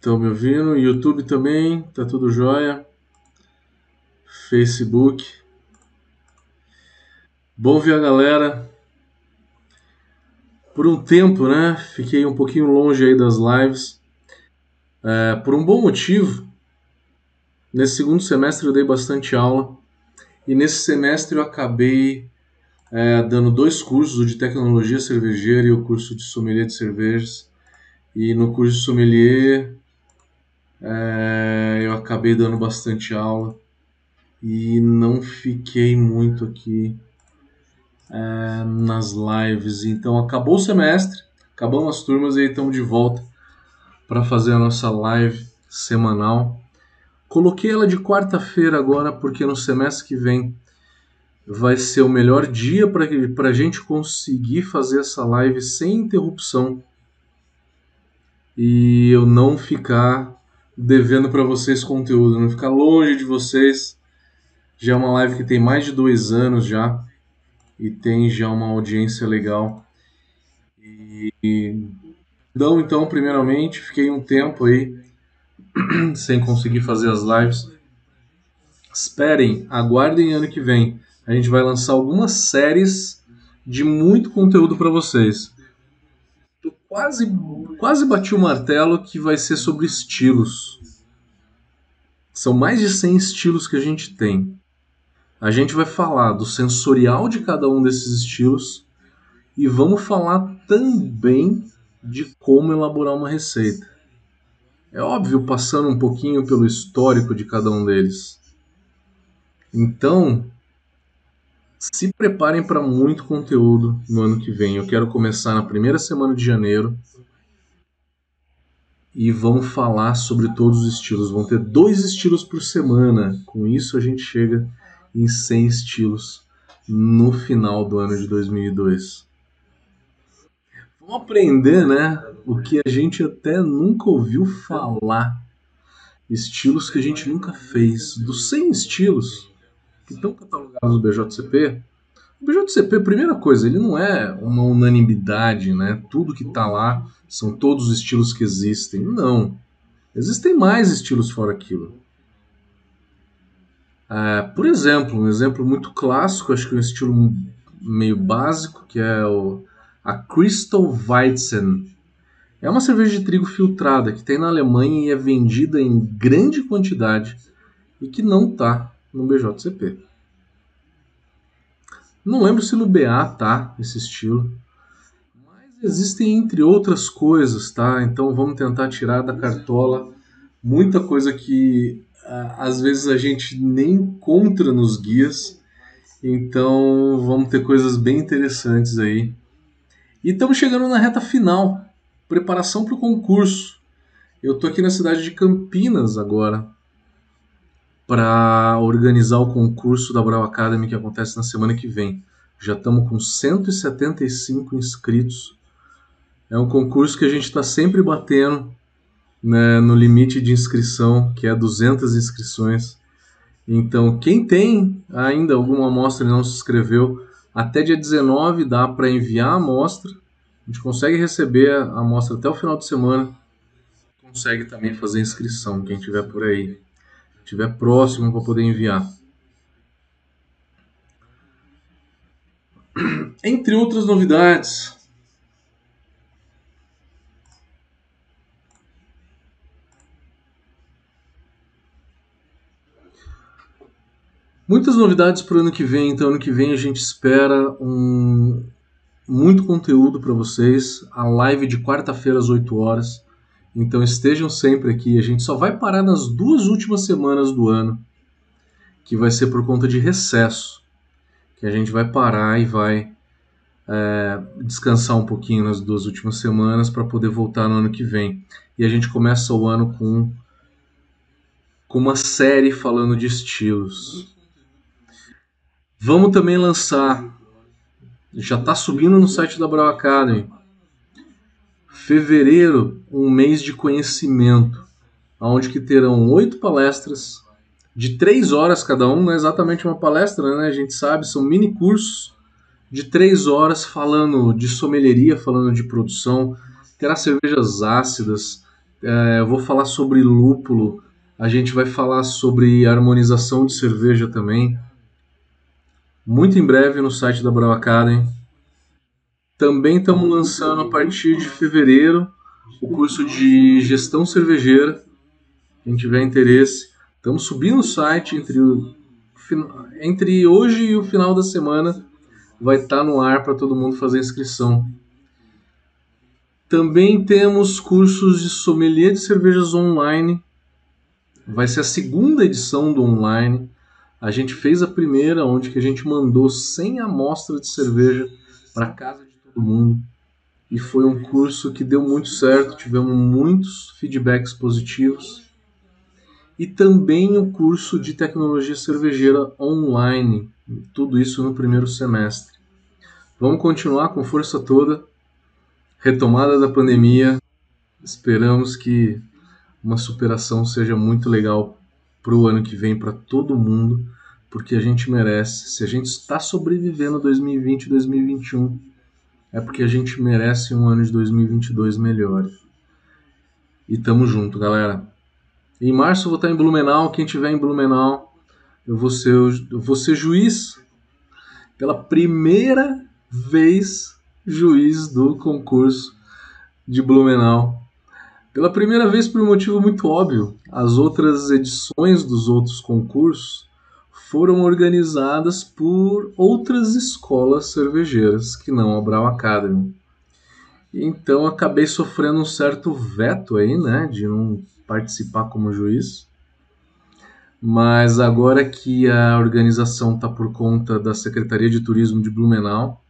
Estão me ouvindo? YouTube também, tá tudo jóia. Facebook. Bom ver a galera. Por um tempo, né? Fiquei um pouquinho longe aí das lives. É, por um bom motivo. Nesse segundo semestre eu dei bastante aula. E nesse semestre eu acabei é, dando dois cursos, o de tecnologia cervejeira e o curso de sommelier de cervejas. E no curso de sommelier é, eu acabei dando bastante aula e não fiquei muito aqui é, nas lives. Então acabou o semestre, acabamos as turmas e estamos de volta para fazer a nossa live semanal. Coloquei ela de quarta-feira agora porque no semestre que vem vai ser o melhor dia para a gente conseguir fazer essa live sem interrupção e eu não ficar devendo para vocês conteúdo, não ficar longe de vocês. Já é uma live que tem mais de dois anos já e tem já uma audiência legal. E então, então, primeiramente, fiquei um tempo aí sem conseguir fazer as lives. Esperem, aguardem ano que vem. A gente vai lançar algumas séries de muito conteúdo para vocês quase, quase bati o martelo que vai ser sobre estilos. São mais de 100 estilos que a gente tem. A gente vai falar do sensorial de cada um desses estilos e vamos falar também de como elaborar uma receita. É óbvio, passando um pouquinho pelo histórico de cada um deles. Então, se preparem para muito conteúdo no ano que vem. Eu quero começar na primeira semana de janeiro e vamos falar sobre todos os estilos. Vão ter dois estilos por semana. Com isso, a gente chega em 100 estilos no final do ano de 2002. Vamos aprender, né? O que a gente até nunca ouviu falar. Estilos que a gente nunca fez. Dos 100 estilos, que estão catalogados no BJCP, o BJCP, primeira coisa, ele não é uma unanimidade, né? Tudo que está lá são todos os estilos que existem. Não. Existem mais estilos fora aquilo. É, por exemplo, um exemplo muito clássico, acho que é um estilo meio básico, que é o, a Crystal Weizen. É uma cerveja de trigo filtrada que tem na Alemanha e é vendida em grande quantidade e que não está no BJCP. Não lembro se no BA tá esse estilo. Mas existem entre outras coisas, tá? Então vamos tentar tirar da cartola muita coisa que às vezes a gente nem encontra nos guias. Então vamos ter coisas bem interessantes aí. E estamos chegando na reta final. Preparação para o concurso. Eu tô aqui na cidade de Campinas agora para organizar o concurso da Brau Academy que acontece na semana que vem. Já estamos com 175 inscritos. É um concurso que a gente está sempre batendo né, no limite de inscrição, que é 200 inscrições. Então, quem tem ainda alguma amostra e não se inscreveu, até dia 19 dá para enviar a amostra. A gente consegue receber a amostra até o final de semana. Consegue também fazer inscrição, quem tiver por aí estiver próximo para poder enviar. Entre outras novidades, Muitas novidades para o ano que vem, então ano que vem a gente espera um muito conteúdo para vocês. A live de quarta-feira às 8 horas. Então estejam sempre aqui. A gente só vai parar nas duas últimas semanas do ano, que vai ser por conta de recesso, que a gente vai parar e vai é, descansar um pouquinho nas duas últimas semanas para poder voltar no ano que vem. E a gente começa o ano com, com uma série falando de estilos. Vamos também lançar, já está subindo no site da Brau Academy Fevereiro, um mês de conhecimento, onde que terão oito palestras de três horas cada um, não é exatamente uma palestra, né? A gente sabe, são mini cursos de três horas falando de sommelieria, falando de produção, terá cervejas ácidas, É, eu vou falar sobre lúpulo. A gente vai falar sobre harmonização de cerveja também. Muito em breve no site da Brava Academy. Também estamos lançando a partir de fevereiro o curso de gestão cervejeira. Quem tiver interesse, estamos subindo o site entre, o, entre hoje e o final da semana. Vai estar tá no ar para todo mundo fazer inscrição. Também temos cursos de sommelier de cervejas online. Vai ser a segunda edição do online. A gente fez a primeira, onde que a gente mandou 100 amostras de cerveja para casa todo mundo. E foi um curso que deu muito certo, tivemos muitos feedbacks positivos. E também o curso de tecnologia cervejeira online. Tudo isso no primeiro semestre. Vamos continuar com força toda retomada da pandemia. Esperamos que uma superação seja muito legal para o ano que vem para todo mundo, porque a gente merece. Se a gente está sobrevivendo 2020 e 2021, é porque a gente merece um ano de 2022 melhor. E tamo junto, galera. Em março eu vou estar em Blumenau. Quem tiver em Blumenau, eu vou ser, eu vou ser juiz pela primeira vez juiz do concurso de Blumenau. Pela primeira vez, por um motivo muito óbvio, as outras edições dos outros concursos foram organizadas por outras escolas cervejeiras que não a Brau Academy. Então acabei sofrendo um certo veto aí, né, de não participar como juiz. Mas agora que a organização está por conta da Secretaria de Turismo de Blumenau,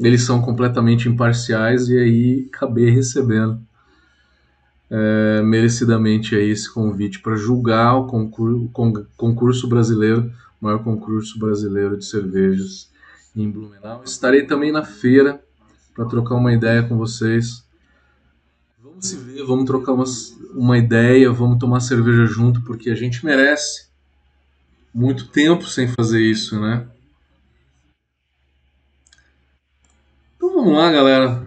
eles são completamente imparciais e aí acabei recebendo é, merecidamente aí esse convite para julgar o concurso, concurso brasileiro, maior concurso brasileiro de cervejas em Blumenau. Estarei também na feira para trocar uma ideia com vocês. Vamos se ver, vamos trocar uma ideia, vamos tomar cerveja junto, porque a gente merece. Muito tempo sem fazer isso, né? vamos lá, galera.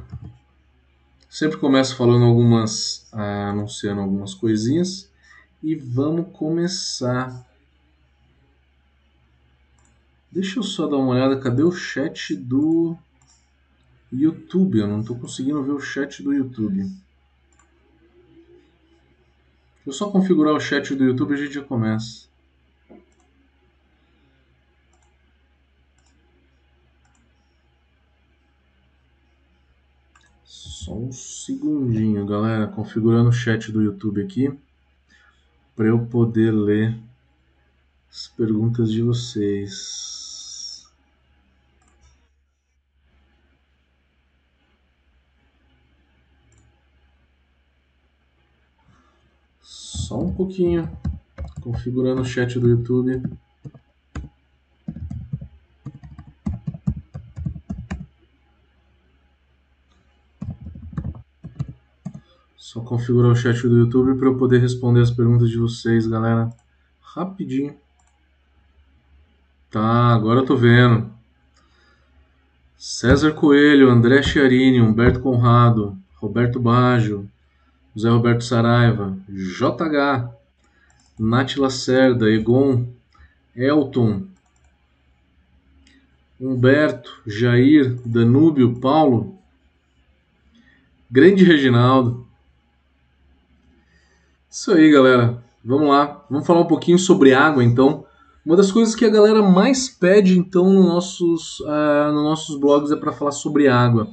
Sempre começo falando algumas, ah, anunciando algumas coisinhas e vamos começar. Deixa eu só dar uma olhada, cadê o chat do YouTube? Eu não estou conseguindo ver o chat do YouTube. Deixa eu só configurar o chat do YouTube e a gente já começa. Só um segundinho, galera, configurando o chat do YouTube aqui para eu poder ler as perguntas de vocês. Só um pouquinho, configurando o chat do YouTube. Só configurar o chat do YouTube para eu poder responder as perguntas de vocês, galera. Rapidinho. Tá, agora eu tô vendo. César Coelho, André Chiarini, Humberto Conrado, Roberto Baggio, José Roberto Saraiva, JH, Nath Lacerda, Egon, Elton, Humberto, Jair, Danúbio, Paulo, Grande Reginaldo, isso aí, galera. Vamos lá. Vamos falar um pouquinho sobre água, então. Uma das coisas que a galera mais pede, então, nos nossos, uh, nos nossos blogs é para falar sobre água.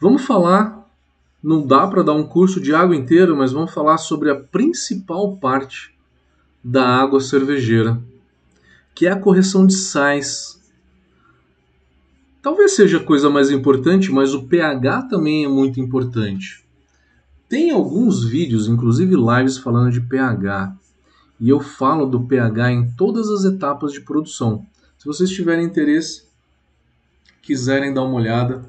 Vamos falar. Não dá para dar um curso de água inteiro, mas vamos falar sobre a principal parte da água cervejeira, que é a correção de sais. Talvez seja a coisa mais importante, mas o pH também é muito importante. Tem alguns vídeos, inclusive lives, falando de pH. E eu falo do pH em todas as etapas de produção. Se vocês tiverem interesse, quiserem dar uma olhada,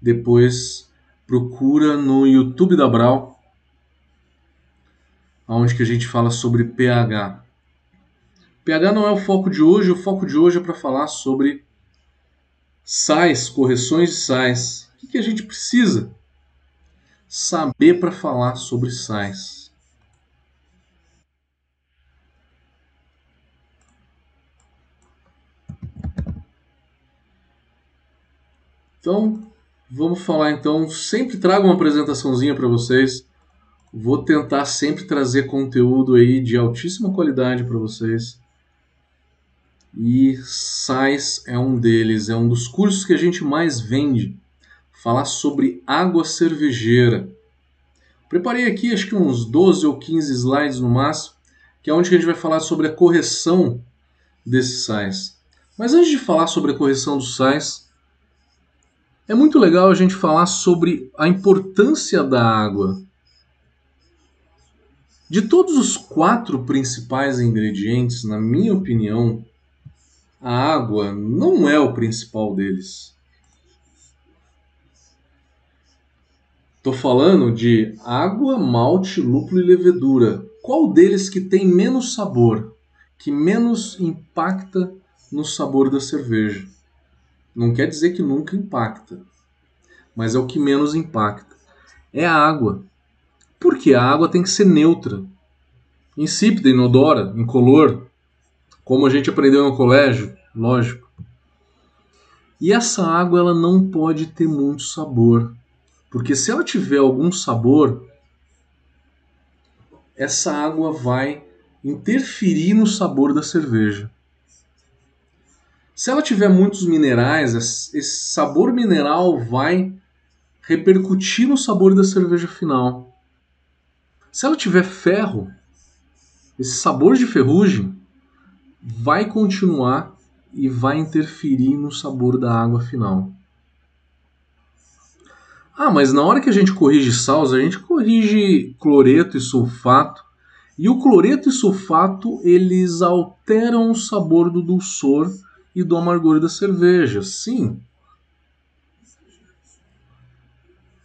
depois procura no YouTube da Brau, onde que a gente fala sobre pH. pH não é o foco de hoje, o foco de hoje é para falar sobre sais, correções de sais. O que, que a gente precisa saber para falar sobre sais. Então, vamos falar então, sempre trago uma apresentaçãozinha para vocês. Vou tentar sempre trazer conteúdo aí de altíssima qualidade para vocês. E SAIS é um deles, é um dos cursos que a gente mais vende. Falar sobre água cervejeira. Preparei aqui acho que uns 12 ou 15 slides no máximo, que é onde a gente vai falar sobre a correção desses sais. Mas antes de falar sobre a correção dos sais, é muito legal a gente falar sobre a importância da água. De todos os quatro principais ingredientes, na minha opinião, a água não é o principal deles. Estou falando de água, malte, lúpulo e levedura. Qual deles que tem menos sabor, que menos impacta no sabor da cerveja? Não quer dizer que nunca impacta, mas é o que menos impacta. É a água. Porque a água tem que ser neutra, insípida, inodora, incolor, como a gente aprendeu no colégio, lógico. E essa água ela não pode ter muito sabor, porque se ela tiver algum sabor, essa água vai interferir no sabor da cerveja. Se ela tiver muitos minerais, esse sabor mineral vai repercutir no sabor da cerveja final. Se ela tiver ferro, esse sabor de ferrugem vai continuar e vai interferir no sabor da água final. Ah, mas na hora que a gente corrige sals, a gente corrige cloreto e sulfato. E o cloreto e sulfato, eles alteram o sabor do dulçor e do amargor da cerveja. Sim.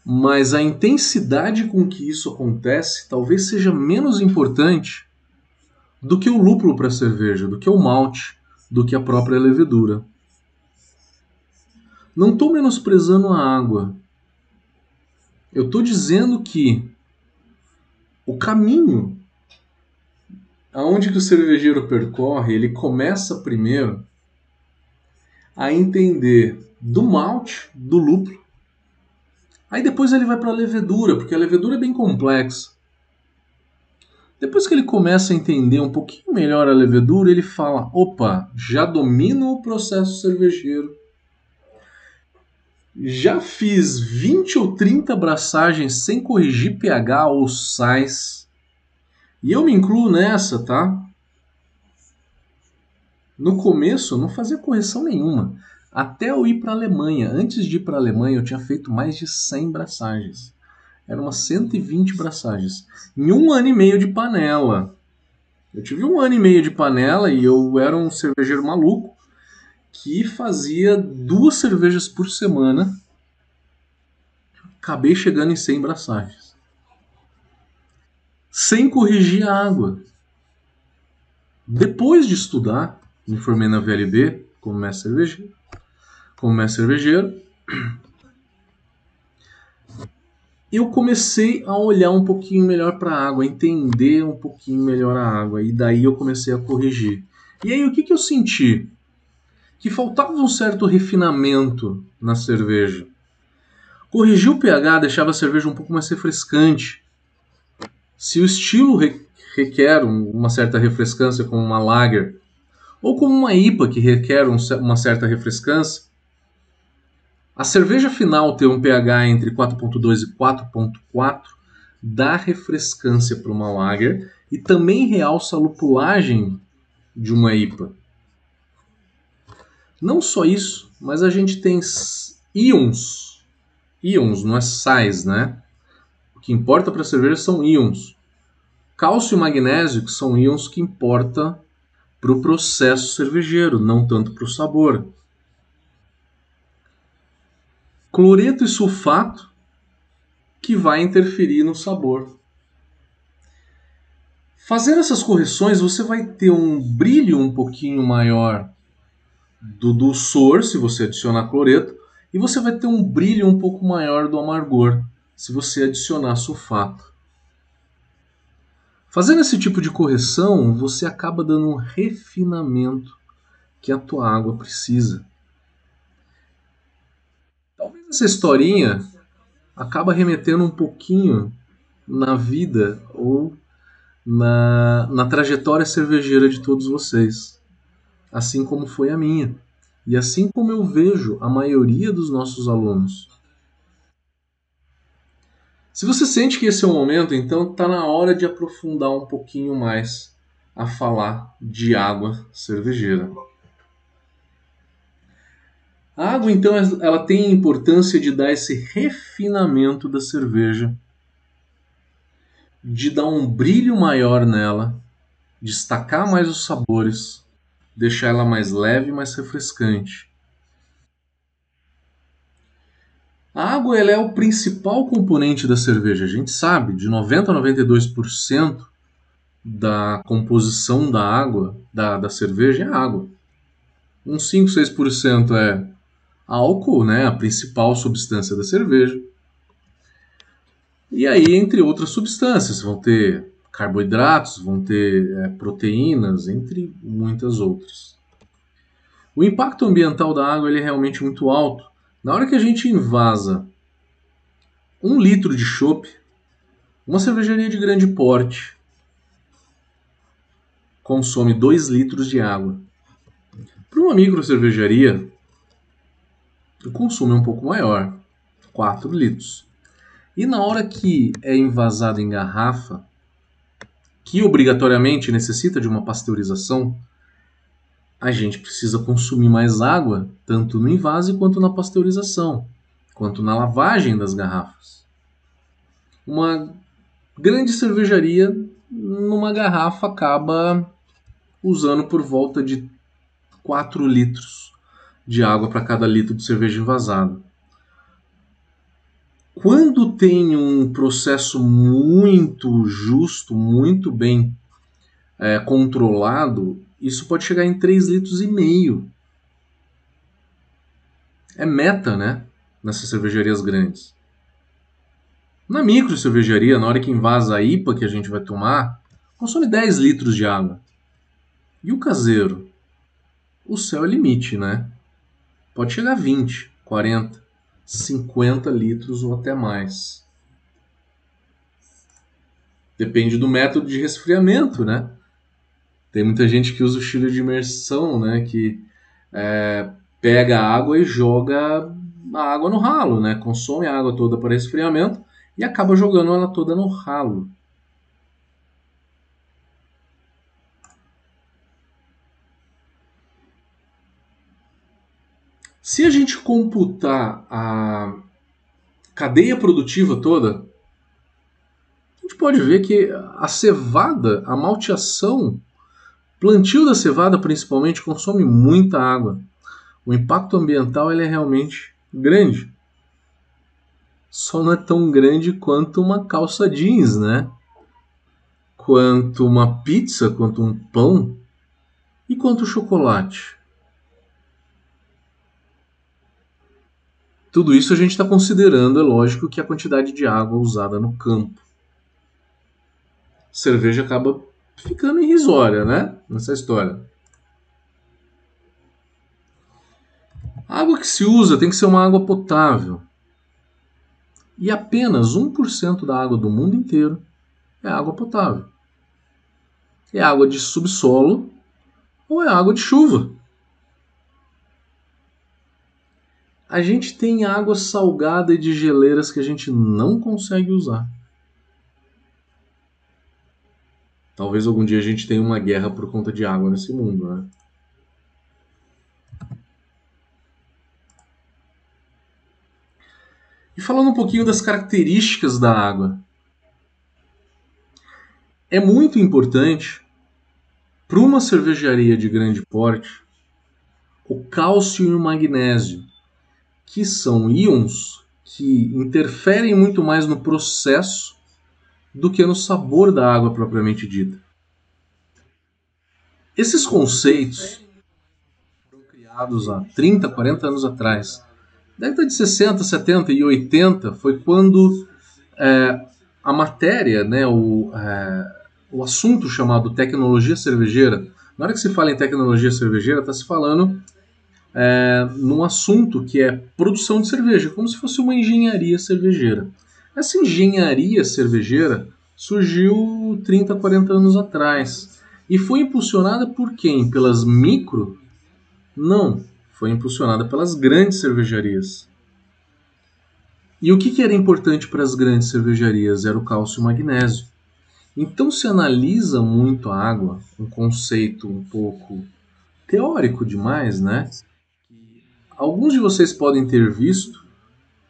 Mas a intensidade com que isso acontece talvez seja menos importante do que o lúpulo para a cerveja, do que o malte do que a própria levedura. Não estou menosprezando a água. Eu estou dizendo que o caminho aonde que o cervejeiro percorre, ele começa primeiro a entender do malte, do lúpulo. Aí depois ele vai para a levedura, porque a levedura é bem complexa. Depois que ele começa a entender um pouquinho melhor a levedura, ele fala: opa, já domino o processo cervejeiro. Já fiz 20 ou 30 braçagens sem corrigir pH ou sais. E eu me incluo nessa, tá? No começo eu não fazia correção nenhuma. Até eu ir para a Alemanha. Antes de ir para a Alemanha, eu tinha feito mais de 100 braçagens eram umas 120 braçagens. Em um ano e meio de panela. Eu tive um ano e meio de panela e eu era um cervejeiro maluco que fazia duas cervejas por semana. Acabei chegando em 100 braçagens. Sem corrigir a água. Depois de estudar, me formei na VLB como mestre cervejeiro. Como mestre cervejeiro, eu comecei a olhar um pouquinho melhor para a água, entender um pouquinho melhor a água, e daí eu comecei a corrigir. E aí o que, que eu senti? Que faltava um certo refinamento na cerveja. Corrigir o pH deixava a cerveja um pouco mais refrescante. Se o estilo requer uma certa refrescância, como uma lager, ou como uma IPA que requer uma certa refrescância, a cerveja final ter um pH entre 4.2 e 4.4 dá refrescância para uma lager e também realça a lupulagem de uma IPA. Não só isso, mas a gente tem íons. Íons, não é sais, né? O que importa para a cerveja são íons. Cálcio e magnésio, que são íons que importa para o processo cervejeiro, não tanto para o sabor cloreto e sulfato que vai interferir no sabor. Fazendo essas correções, você vai ter um brilho um pouquinho maior do dulçor, se você adicionar cloreto, e você vai ter um brilho um pouco maior do amargor, se você adicionar sulfato. Fazendo esse tipo de correção, você acaba dando um refinamento que a tua água precisa. Talvez essa historinha acaba remetendo um pouquinho na vida ou na, na trajetória cervejeira de todos vocês, assim como foi a minha, e assim como eu vejo a maioria dos nossos alunos. Se você sente que esse é o momento, então está na hora de aprofundar um pouquinho mais a falar de água cervejeira. A água, então, ela tem a importância de dar esse refinamento da cerveja, de dar um brilho maior nela, destacar mais os sabores, deixar ela mais leve e mais refrescante. A água ela é o principal componente da cerveja. A gente sabe, de 90 a 92% da composição da água, da, da cerveja, é água. Uns 5, 6% é álcool, né, a principal substância da cerveja. E aí, entre outras substâncias, vão ter carboidratos, vão ter é, proteínas, entre muitas outras. O impacto ambiental da água ele é realmente muito alto. Na hora que a gente invasa um litro de chope, uma cervejaria de grande porte consome 2 litros de água. Para uma micro cervejaria, o consumo é um pouco maior, 4 litros. E na hora que é envasado em garrafa, que obrigatoriamente necessita de uma pasteurização, a gente precisa consumir mais água, tanto no invase quanto na pasteurização, quanto na lavagem das garrafas. Uma grande cervejaria, numa garrafa, acaba usando por volta de 4 litros de água para cada litro de cerveja envasada. Quando tem um processo muito justo, muito bem é, controlado, isso pode chegar em 3 litros e meio. É meta, né? Nessas cervejarias grandes. Na micro cervejaria, na hora que invasa a IPA que a gente vai tomar, consome 10 litros de água. E o caseiro? O céu é limite, né? Pode chegar a 20, 40, 50 litros ou até mais. Depende do método de resfriamento, né? Tem muita gente que usa o chile de imersão, né? Que é, pega a água e joga a água no ralo, né? Consome a água toda para resfriamento e acaba jogando ela toda no ralo. Se a gente computar a cadeia produtiva toda, a gente pode ver que a cevada, a malteação, plantio da cevada principalmente, consome muita água. O impacto ambiental ele é realmente grande. Só não é tão grande quanto uma calça jeans, né? Quanto uma pizza, quanto um pão e quanto o chocolate. Tudo isso a gente está considerando, é lógico, que a quantidade de água usada no campo. cerveja acaba ficando irrisória, né? Nessa história. A água que se usa tem que ser uma água potável. E apenas 1% da água do mundo inteiro é água potável. É água de subsolo ou é água de chuva. A gente tem água salgada e de geleiras que a gente não consegue usar. Talvez algum dia a gente tenha uma guerra por conta de água nesse mundo, né? E falando um pouquinho das características da água. É muito importante para uma cervejaria de grande porte o cálcio e o magnésio que são íons que interferem muito mais no processo do que no sabor da água propriamente dita. Esses conceitos foram criados há 30, 40 anos atrás. Década de 60, 70 e 80 foi quando é, a matéria, né, o, é, o assunto chamado tecnologia cervejeira, na hora que se fala em tecnologia cervejeira, está se falando é, num assunto que é produção de cerveja, como se fosse uma engenharia cervejeira. Essa engenharia cervejeira surgiu 30, 40 anos atrás e foi impulsionada por quem? Pelas micro? Não, foi impulsionada pelas grandes cervejarias. E o que, que era importante para as grandes cervejarias? Era o cálcio e o magnésio. Então se analisa muito a água, um conceito um pouco teórico demais, né? Alguns de vocês podem ter visto,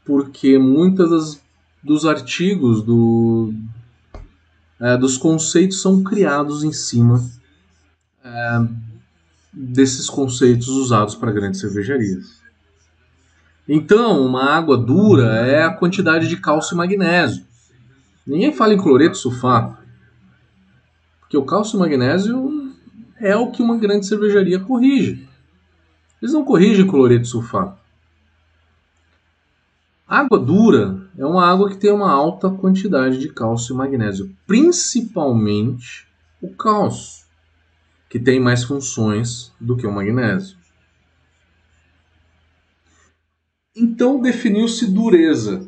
porque muitos dos artigos do, é, dos conceitos são criados em cima é, desses conceitos usados para grandes cervejarias. Então, uma água dura é a quantidade de cálcio e magnésio. Ninguém fala em cloreto sulfato. Porque o cálcio e magnésio é o que uma grande cervejaria corrige. Eles não corrigem cloreto sulfato. Água dura é uma água que tem uma alta quantidade de cálcio e magnésio, principalmente o cálcio, que tem mais funções do que o magnésio. Então definiu-se dureza,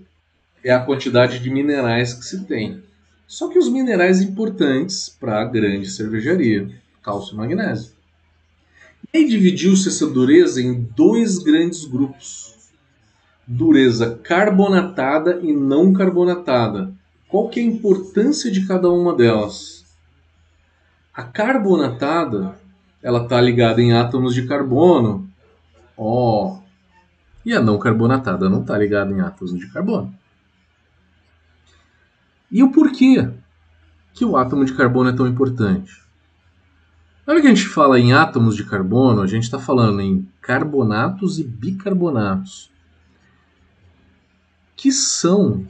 é a quantidade de minerais que se tem. Só que os minerais importantes para a grande cervejaria, cálcio e magnésio. Aí dividiu-se essa dureza em dois grandes grupos. Dureza carbonatada e não carbonatada. Qual que é a importância de cada uma delas? A carbonatada, ela está ligada em átomos de carbono. Oh. E a não carbonatada não está ligada em átomos de carbono. E o porquê que o átomo de carbono é tão importante? Na hora que a gente fala em átomos de carbono, a gente está falando em carbonatos e bicarbonatos, que são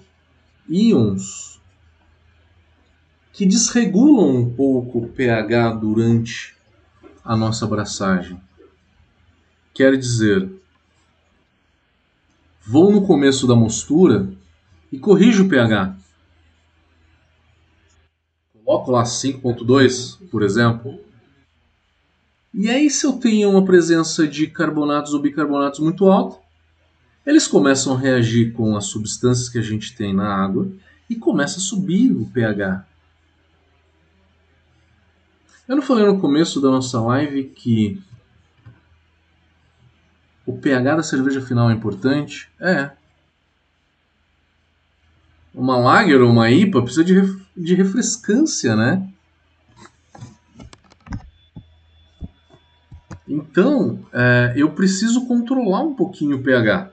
íons que desregulam um pouco o pH durante a nossa abraçagem. Quer dizer, vou no começo da mostura e corrijo o pH coloco lá 5.2, por exemplo. E aí, se eu tenho uma presença de carbonatos ou bicarbonatos muito alta, eles começam a reagir com as substâncias que a gente tem na água e começa a subir o pH. Eu não falei no começo da nossa live que o pH da cerveja final é importante? É. Uma lager ou uma IPA precisa de de refrescância, né? Então, é, eu preciso controlar um pouquinho o pH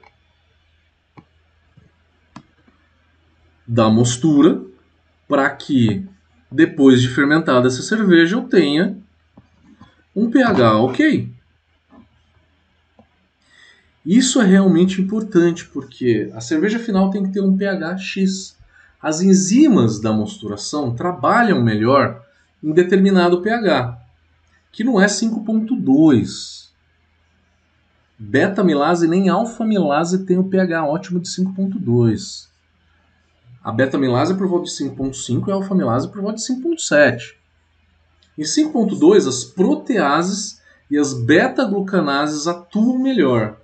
da mostura para que depois de fermentada essa cerveja eu tenha um pH ok. Isso é realmente importante porque a cerveja final tem que ter um pH X. As enzimas da mosturação trabalham melhor em determinado pH, que não é 5.2. Beta-milase nem alfa-milase tem o pH ótimo de 5.2. A beta-milase por volta de 5.5 e a alfa-milase por volta de 5.7. Em 5.2, as proteases e as beta-glucanases atuam melhor.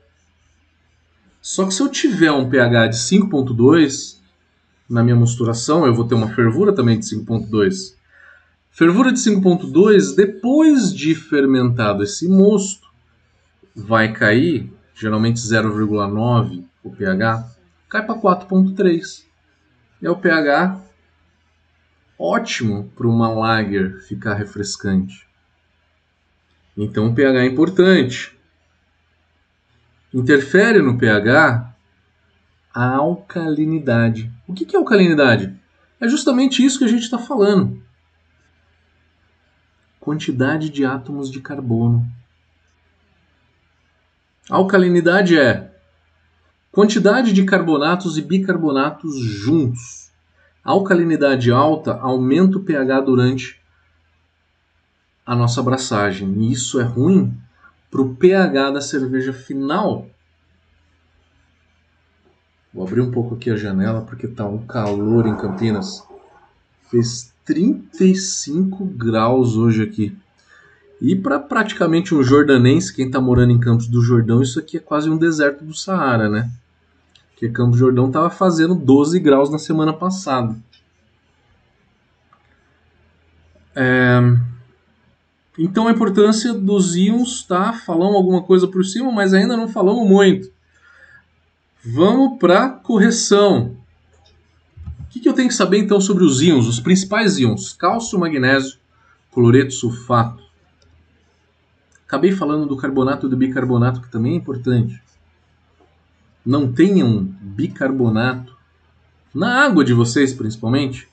Só que se eu tiver um pH de 5.2, na minha mosturação, eu vou ter uma fervura também de 5.2. Fervura de 5.2, depois de fermentado esse mosto, vai cair, geralmente 0,9 o pH, cai para 4.3. É o pH ótimo para uma lager ficar refrescante. Então o pH é importante. Interfere no pH a alcalinidade. O que é alcalinidade? É justamente isso que a gente está falando. Quantidade de átomos de carbono. Alcalinidade é quantidade de carbonatos e bicarbonatos juntos. alcalinidade alta aumenta o pH durante a nossa abraçagem. E isso é ruim para o pH da cerveja final Vou abrir um pouco aqui a janela porque tá um calor em Campinas. Fez 35 graus hoje aqui. E para praticamente um jordanense, quem está morando em Campos do Jordão, isso aqui é quase um deserto do Saara, né? Porque Campos do Jordão estava fazendo 12 graus na semana passada. É... Então a importância dos íons, tá? Falamos alguma coisa por cima, mas ainda não falamos muito. Vamos para correção. O que, que eu tenho que saber então sobre os íons, os principais íons? Cálcio, magnésio, cloreto, sulfato. Acabei falando do carbonato e do bicarbonato, que também é importante. Não tenham bicarbonato na água de vocês, principalmente.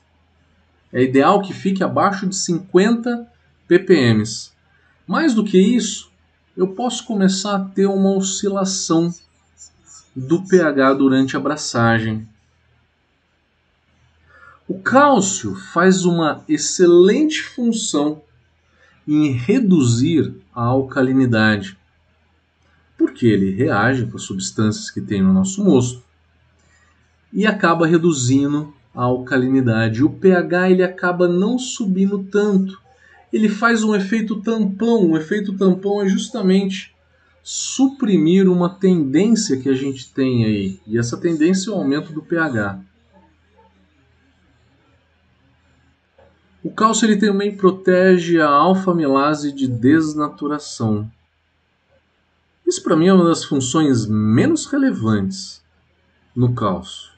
É ideal que fique abaixo de 50 ppm. Mais do que isso, eu posso começar a ter uma oscilação do pH durante a abraçagem. O cálcio faz uma excelente função em reduzir a alcalinidade, porque ele reage com as substâncias que tem no nosso mosto e acaba reduzindo a alcalinidade. O pH ele acaba não subindo tanto. Ele faz um efeito tampão. O efeito tampão é justamente suprimir uma tendência que a gente tem aí. E essa tendência é o aumento do pH. O cálcio ele também protege a alfa-amilase de desnaturação. Isso para mim é uma das funções menos relevantes no cálcio.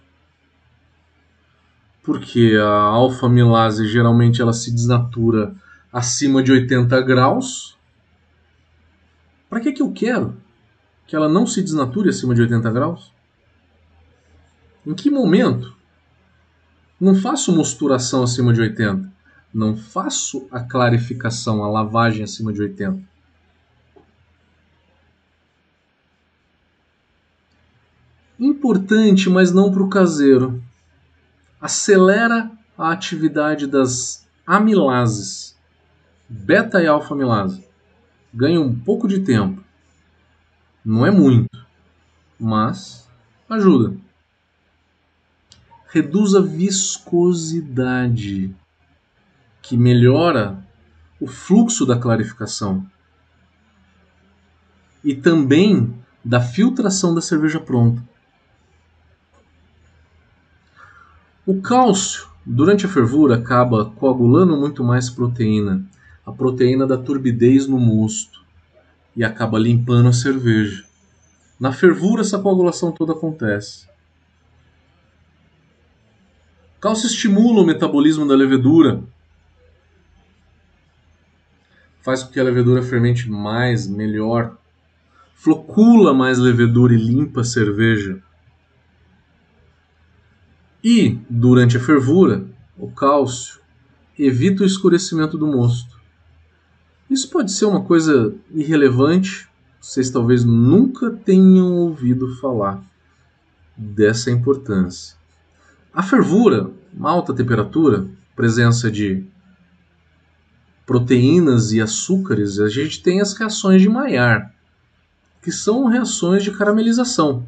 Porque a alfa-amilase geralmente ela se desnatura acima de 80 graus. Para que, que eu quero que ela não se desnature acima de 80 graus? Em que momento? Não faço mosturação acima de 80 não faço a clarificação, a lavagem acima de 80. Importante, mas não para o caseiro. Acelera a atividade das amilases, beta e alfa amilase. Ganha um pouco de tempo. Não é muito, mas ajuda. Reduz a viscosidade que melhora o fluxo da clarificação e também da filtração da cerveja pronta. O cálcio, durante a fervura, acaba coagulando muito mais proteína, a proteína da turbidez no mosto, e acaba limpando a cerveja. Na fervura, essa coagulação toda acontece. O cálcio estimula o metabolismo da levedura, faz com que a levedura fermente mais, melhor, flocula mais levedura e limpa a cerveja. E, durante a fervura, o cálcio evita o escurecimento do mosto. Isso pode ser uma coisa irrelevante, vocês talvez nunca tenham ouvido falar dessa importância. A fervura, uma alta temperatura, presença de proteínas e açúcares, a gente tem as reações de Maillard, que são reações de caramelização,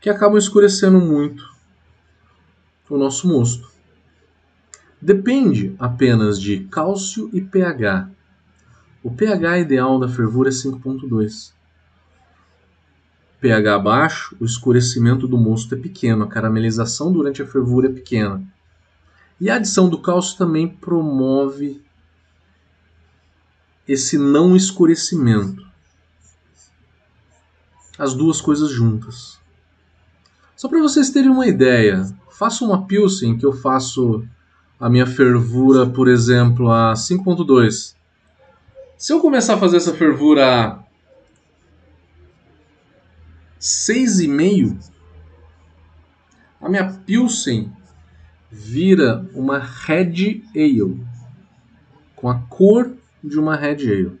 que acabam escurecendo muito o nosso mosto. Depende apenas de cálcio e pH. O pH ideal da fervura é 5.2. pH baixo, o escurecimento do mosto é pequeno, a caramelização durante a fervura é pequena. E a adição do cálcio também promove esse não escurecimento. As duas coisas juntas. Só para vocês terem uma ideia, faço uma Pilsen que eu faço a minha fervura, por exemplo, a 5.2. Se eu começar a fazer essa fervura a 6,5, a minha Pilsen vira uma Red Ale com a cor de uma Red Ale.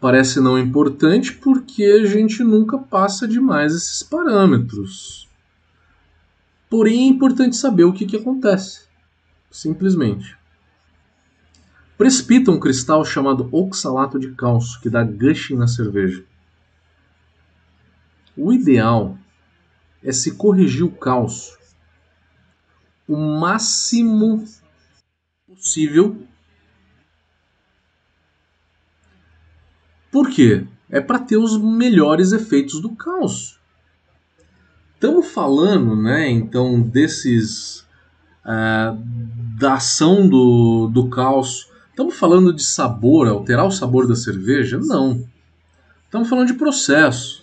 Parece não importante porque a gente nunca passa demais esses parâmetros. Porém, é importante saber o que, que acontece. Simplesmente. Precipita um cristal chamado oxalato de cálcio, que dá gushing na cerveja. O ideal é se corrigir o cálcio o máximo possível. Por quê? É para ter os melhores efeitos do cálcio. Estamos falando, né, então, desses. Uh, da ação do, do cálcio. Estamos falando de sabor, alterar o sabor da cerveja? Não. Estamos falando de processo.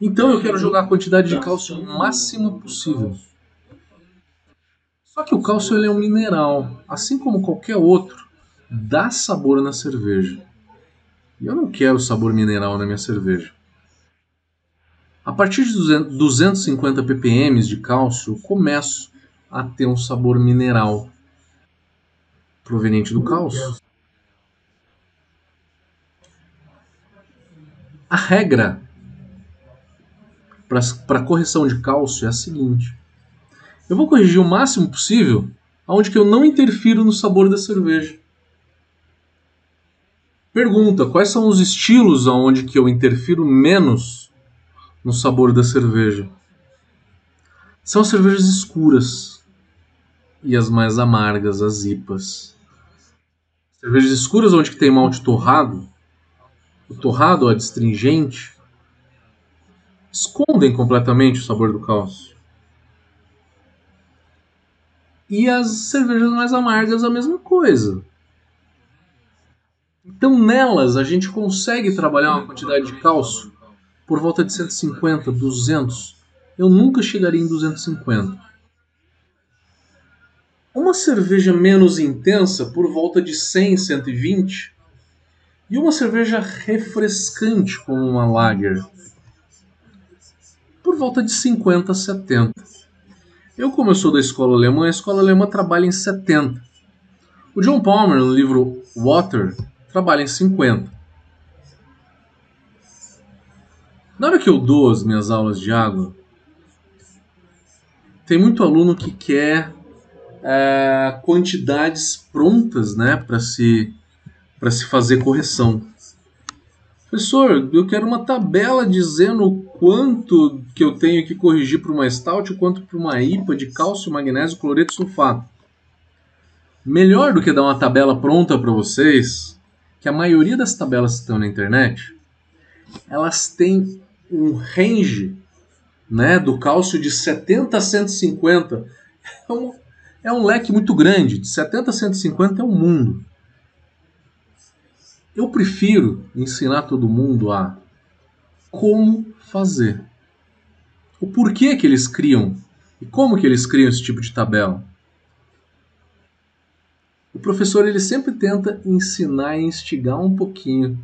Então eu quero jogar a quantidade de cálcio o máximo possível. Só que o cálcio ele é um mineral, assim como qualquer outro, dá sabor na cerveja. E eu não quero sabor mineral na minha cerveja. A partir de 250 ppm de cálcio, eu começo a ter um sabor mineral proveniente do cálcio. A regra para correção de cálcio é a seguinte: eu vou corrigir o máximo possível aonde que eu não interfiro no sabor da cerveja. Pergunta: quais são os estilos aonde que eu interfiro menos no sabor da cerveja? São as cervejas escuras e as mais amargas, as IPAs. Cervejas escuras onde que tem malte torrado, o torrado, a astringente, escondem completamente o sabor do cálcio. E as cervejas mais amargas a mesma coisa. Então nelas a gente consegue trabalhar uma quantidade de cálcio por volta de 150, 200. Eu nunca chegaria em 250. Uma cerveja menos intensa por volta de 100, 120. E uma cerveja refrescante como uma lager por volta de 50 a 70. Eu, como eu sou da escola alemã, a escola alemã trabalha em 70. O John Palmer, no livro Water, trabalha em 50. Na hora que eu dou as minhas aulas de água, tem muito aluno que quer é, quantidades prontas né, para se, se fazer correção. Professor, eu quero uma tabela dizendo quanto que eu tenho que corrigir para uma stout, o quanto para uma IPA de cálcio, magnésio, cloreto e sulfato. Melhor do que dar uma tabela pronta para vocês, que a maioria das tabelas que estão na internet, elas têm um range né, do cálcio de 70 a 150. É um, é um leque muito grande. De 70 a 150 é um mundo. Eu prefiro ensinar todo mundo a como fazer. O porquê que eles criam e como que eles criam esse tipo de tabela. O professor ele sempre tenta ensinar e instigar um pouquinho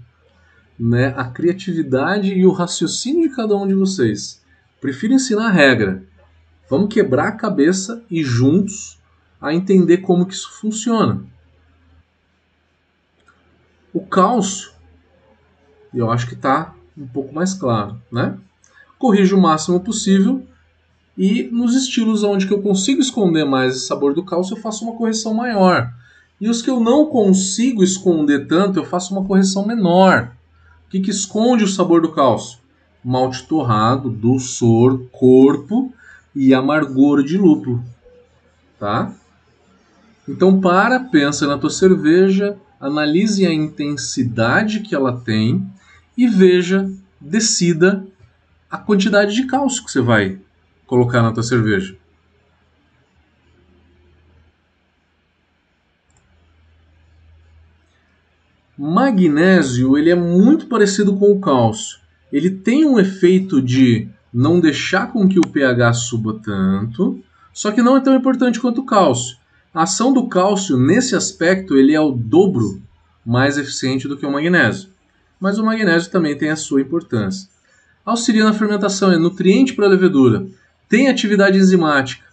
né, a criatividade e o raciocínio de cada um de vocês. Prefiro ensinar a regra. Vamos quebrar a cabeça e juntos a entender como que isso funciona. O cálcio, eu acho que está um pouco mais claro, né? Corrijo o máximo possível e nos estilos onde que eu consigo esconder mais o sabor do cálcio, eu faço uma correção maior. E os que eu não consigo esconder tanto, eu faço uma correção menor. O que, que esconde o sabor do cálcio? Malte torrado, dulçor, corpo e amargor de lúpulo. Tá? Então para, pensa na tua cerveja, analise a intensidade que ela tem e veja, decida a quantidade de cálcio que você vai colocar na tua cerveja. Magnésio ele é muito parecido com o cálcio. Ele tem um efeito de não deixar com que o pH suba tanto, só que não é tão importante quanto o cálcio. A ação do cálcio nesse aspecto ele é o dobro mais eficiente do que o magnésio. Mas o magnésio também tem a sua importância. Auxilia na fermentação, é nutriente para a levedura, tem atividade enzimática,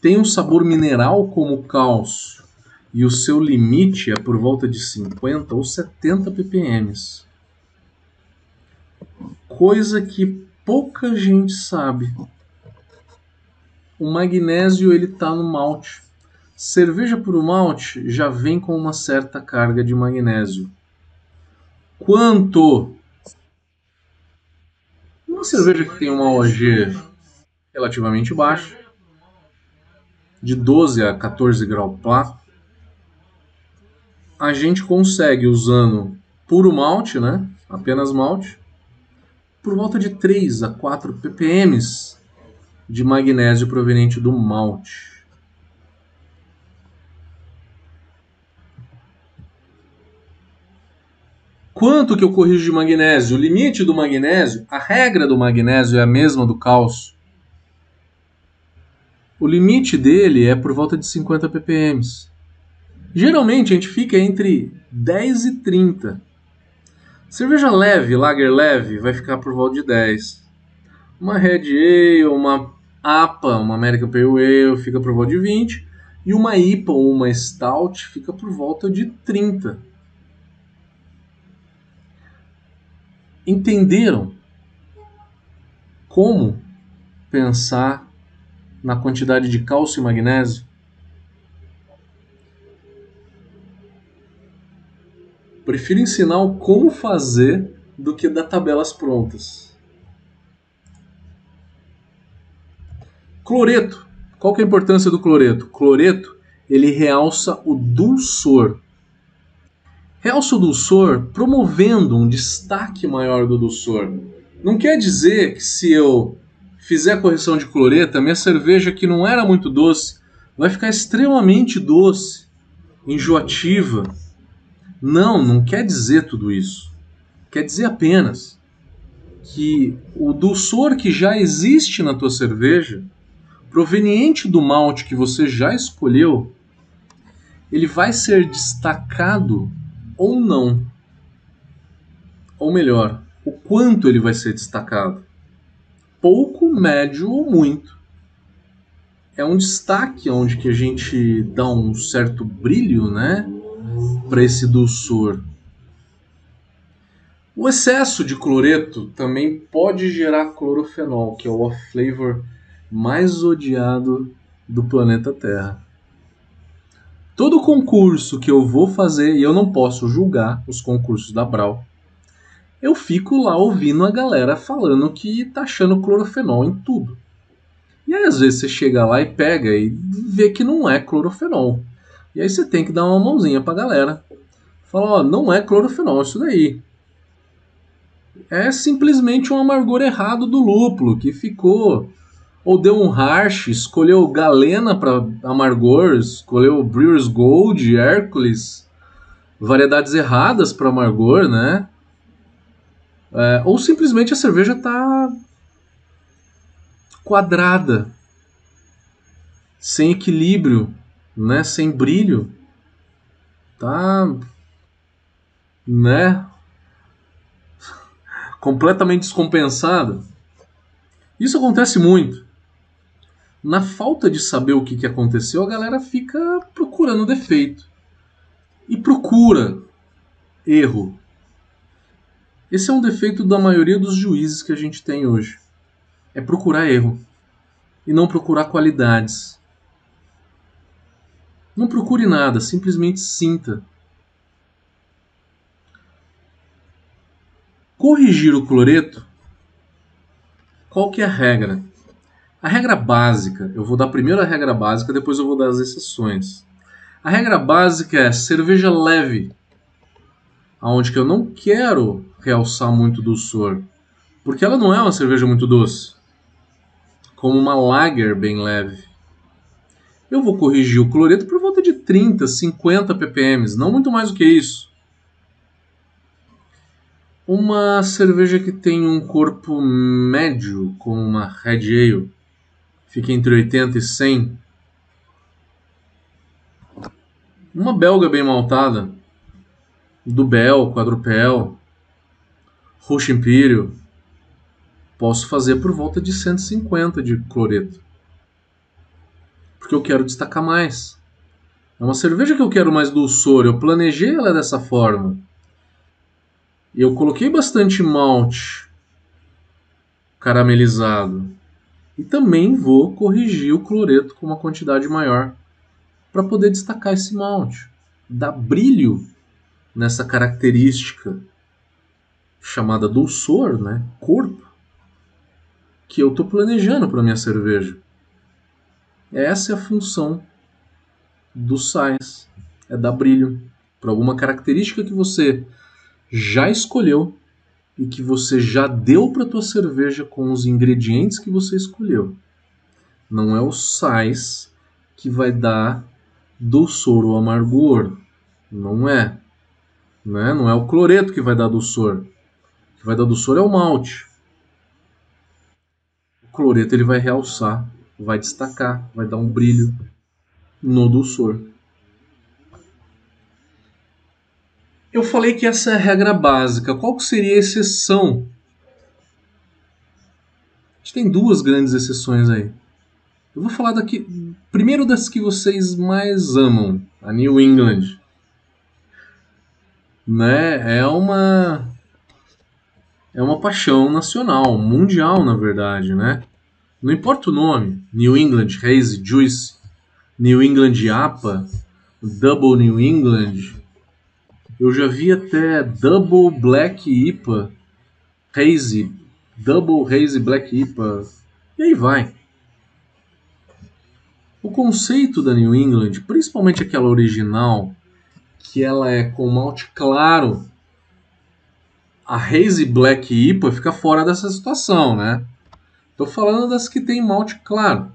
tem um sabor mineral como o cálcio e o seu limite é por volta de 50 ou 70 ppm. Coisa que pouca gente sabe. O magnésio ele está no malte. Cerveja por malte já vem com uma certa carga de magnésio. Quanto? Uma cerveja que tem uma OG relativamente baixa, de 12 a 14 graus Plá, a gente consegue usando puro malte, né? Apenas malte, por volta de 3 a 4 ppm de magnésio proveniente do malte. Quanto que eu corrijo de magnésio? O limite do magnésio, a regra do magnésio é a mesma do cálcio. O limite dele é por volta de 50 ppm. Geralmente a gente fica entre 10 e 30. Cerveja leve, lager leve, vai ficar por volta de 10. Uma Red Ale, uma APA, uma American Pale Ale, fica por volta de 20. E uma IPA ou uma Stout fica por volta de 30. Entenderam como pensar na quantidade de cálcio e magnésio? Prefiro ensinar o como fazer do que dar tabelas prontas. Cloreto. Qual que é a importância do cloreto? Cloreto, ele realça o dulçor. Realça o dulçor promovendo um destaque maior do dulçor. Não quer dizer que se eu fizer correção de cloreto, a minha cerveja que não era muito doce vai ficar extremamente doce, enjoativa. Não, não quer dizer tudo isso. Quer dizer apenas que o dulçor que já existe na tua cerveja, proveniente do malte que você já escolheu, ele vai ser destacado ou não. Ou melhor, o quanto ele vai ser destacado pouco, médio ou muito. É um destaque onde que a gente dá um certo brilho, né, para esse dulçor. O excesso de cloreto também pode gerar clorofenol, que é o off-flavor mais odiado do planeta Terra. Todo concurso que eu vou fazer, e eu não posso julgar os concursos da Brau, eu fico lá ouvindo a galera falando que tá achando clorofenol em tudo. E aí às vezes você chega lá e pega e vê que não é clorofenol. E aí você tem que dar uma mãozinha pra galera. Fala, ó, não é clorofenol isso daí. É simplesmente um amargor errado do lúpulo que ficou ou deu um harsh, escolheu galena para amargor, escolheu Brewer's Gold, Hércules, variedades erradas para amargor, né? É, ou simplesmente a cerveja está quadrada, sem equilíbrio, né? sem brilho. Tá. né? completamente descompensada. Isso acontece muito. Na falta de saber o que, que aconteceu, a galera fica procurando defeito. E procura erro. Esse é um defeito da maioria dos juízes que a gente tem hoje. É procurar erro e não procurar qualidades. Não procure nada, simplesmente sinta. Corrigir o cloreto. Qual que é a regra? A regra básica, eu vou dar primeiro a regra básica, depois eu vou dar as exceções. A regra básica é cerveja leve, aonde que eu não quero realçar muito dulçor, porque ela não é uma cerveja muito doce, como uma lager bem leve. Eu vou corrigir o cloreto por volta de 30, 50 ppm, não muito mais do que isso. Uma cerveja que tem um corpo médio, como uma Red Ale, fica entre 80 e 100. Uma belga bem maltada, Dubel, Quadrupel, Roxo Império, posso fazer por volta de 150 de cloreto. Porque eu quero destacar mais. É uma cerveja que eu quero mais dulçor, eu planejei ela dessa forma. Eu coloquei bastante malte caramelizado. E também vou corrigir o cloreto com uma quantidade maior para poder destacar esse malte. Dar brilho nessa característica chamada dulçor, né? Corpo. que eu estou planejando para minha cerveja. Essa é a função dos sais, é dar brilho para alguma característica que você já escolheu e que você já deu para tua cerveja com os ingredientes que você escolheu. Não é o sais que vai dar doçor ou amargor. Não é. Né? Não é o cloreto que vai dar doçor. O que vai dar doçor é o malte. O cloreto ele vai realçar, vai destacar, vai dar um brilho no doçor. Eu falei que essa é a regra básica. Qual seria a exceção? A gente tem duas grandes exceções aí. Eu vou falar daqui. Primeiro das que vocês mais amam, a New England. Né? É uma. É uma paixão nacional, mundial, na verdade, né? Não importa o nome, New England Haze Juice, New England APA, Double New England. Eu já vi até Double Black IPA, Hazy, Double Hazy Black IPA, e aí vai. O conceito da New England, principalmente aquela original, que ela é com malte claro, a Hazy Black IPA fica fora dessa situação, né? Estou falando das que tem malte claro.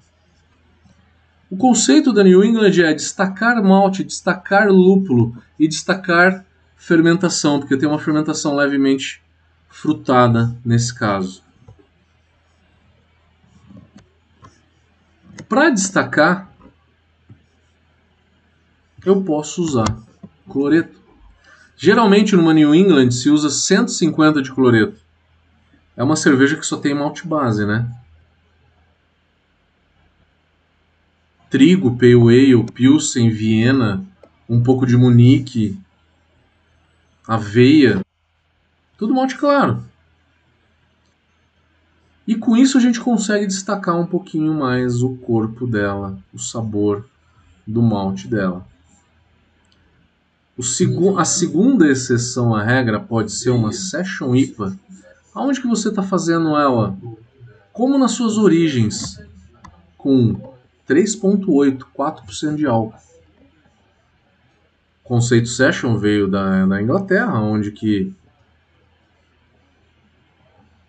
O conceito da New England é destacar malte, destacar lúpulo e destacar fermentação, porque tem uma fermentação levemente frutada nesse caso. Para destacar, eu posso usar cloreto. Geralmente numa New England se usa 150 de cloreto. É uma cerveja que só tem malte base, né? Trigo, Pale Ale, Pilsen, Viena, um pouco de Munique, aveia, tudo malte claro. E com isso a gente consegue destacar um pouquinho mais o corpo dela, o sabor do malte dela. Segu a segunda exceção à regra pode ser uma Session IPA. Aonde que você está fazendo ela? Como nas suas origens, com 3,8, 4% de álcool. O conceito Session veio da, da Inglaterra, onde que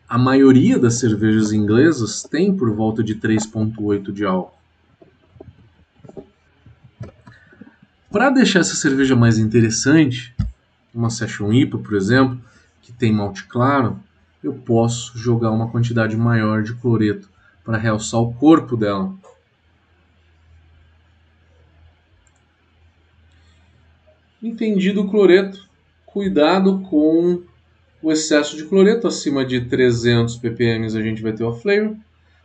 a maioria das cervejas inglesas tem por volta de 3,8 de álcool. Para deixar essa cerveja mais interessante, uma Session IPA, por exemplo, que tem malte claro, eu posso jogar uma quantidade maior de cloreto para realçar o corpo dela. Entendido o cloreto, cuidado com o excesso de cloreto, acima de 300 ppm a gente vai ter o flavor,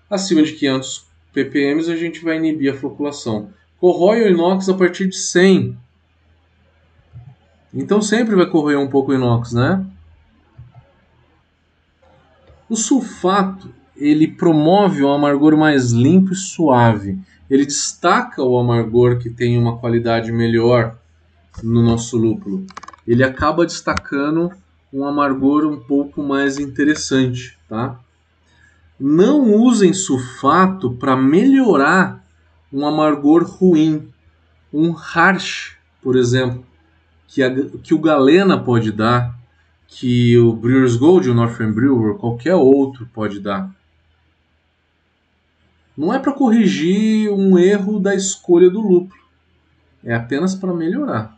acima de 500 ppm a gente vai inibir a floculação. Corrói o inox a partir de 100. Então sempre vai corroer um pouco o inox, né? O sulfato, ele promove um amargor mais limpo e suave. Ele destaca o amargor que tem uma qualidade melhor no nosso lúpulo. Ele acaba destacando um amargor um pouco mais interessante, tá? Não usem sulfato para melhorar um amargor ruim, um harsh, por exemplo, que, a, que o Galena pode dar, que o Brewer's Gold, o Northern Brewer, qualquer outro pode dar. Não é para corrigir um erro da escolha do lúpulo, é apenas para melhorar.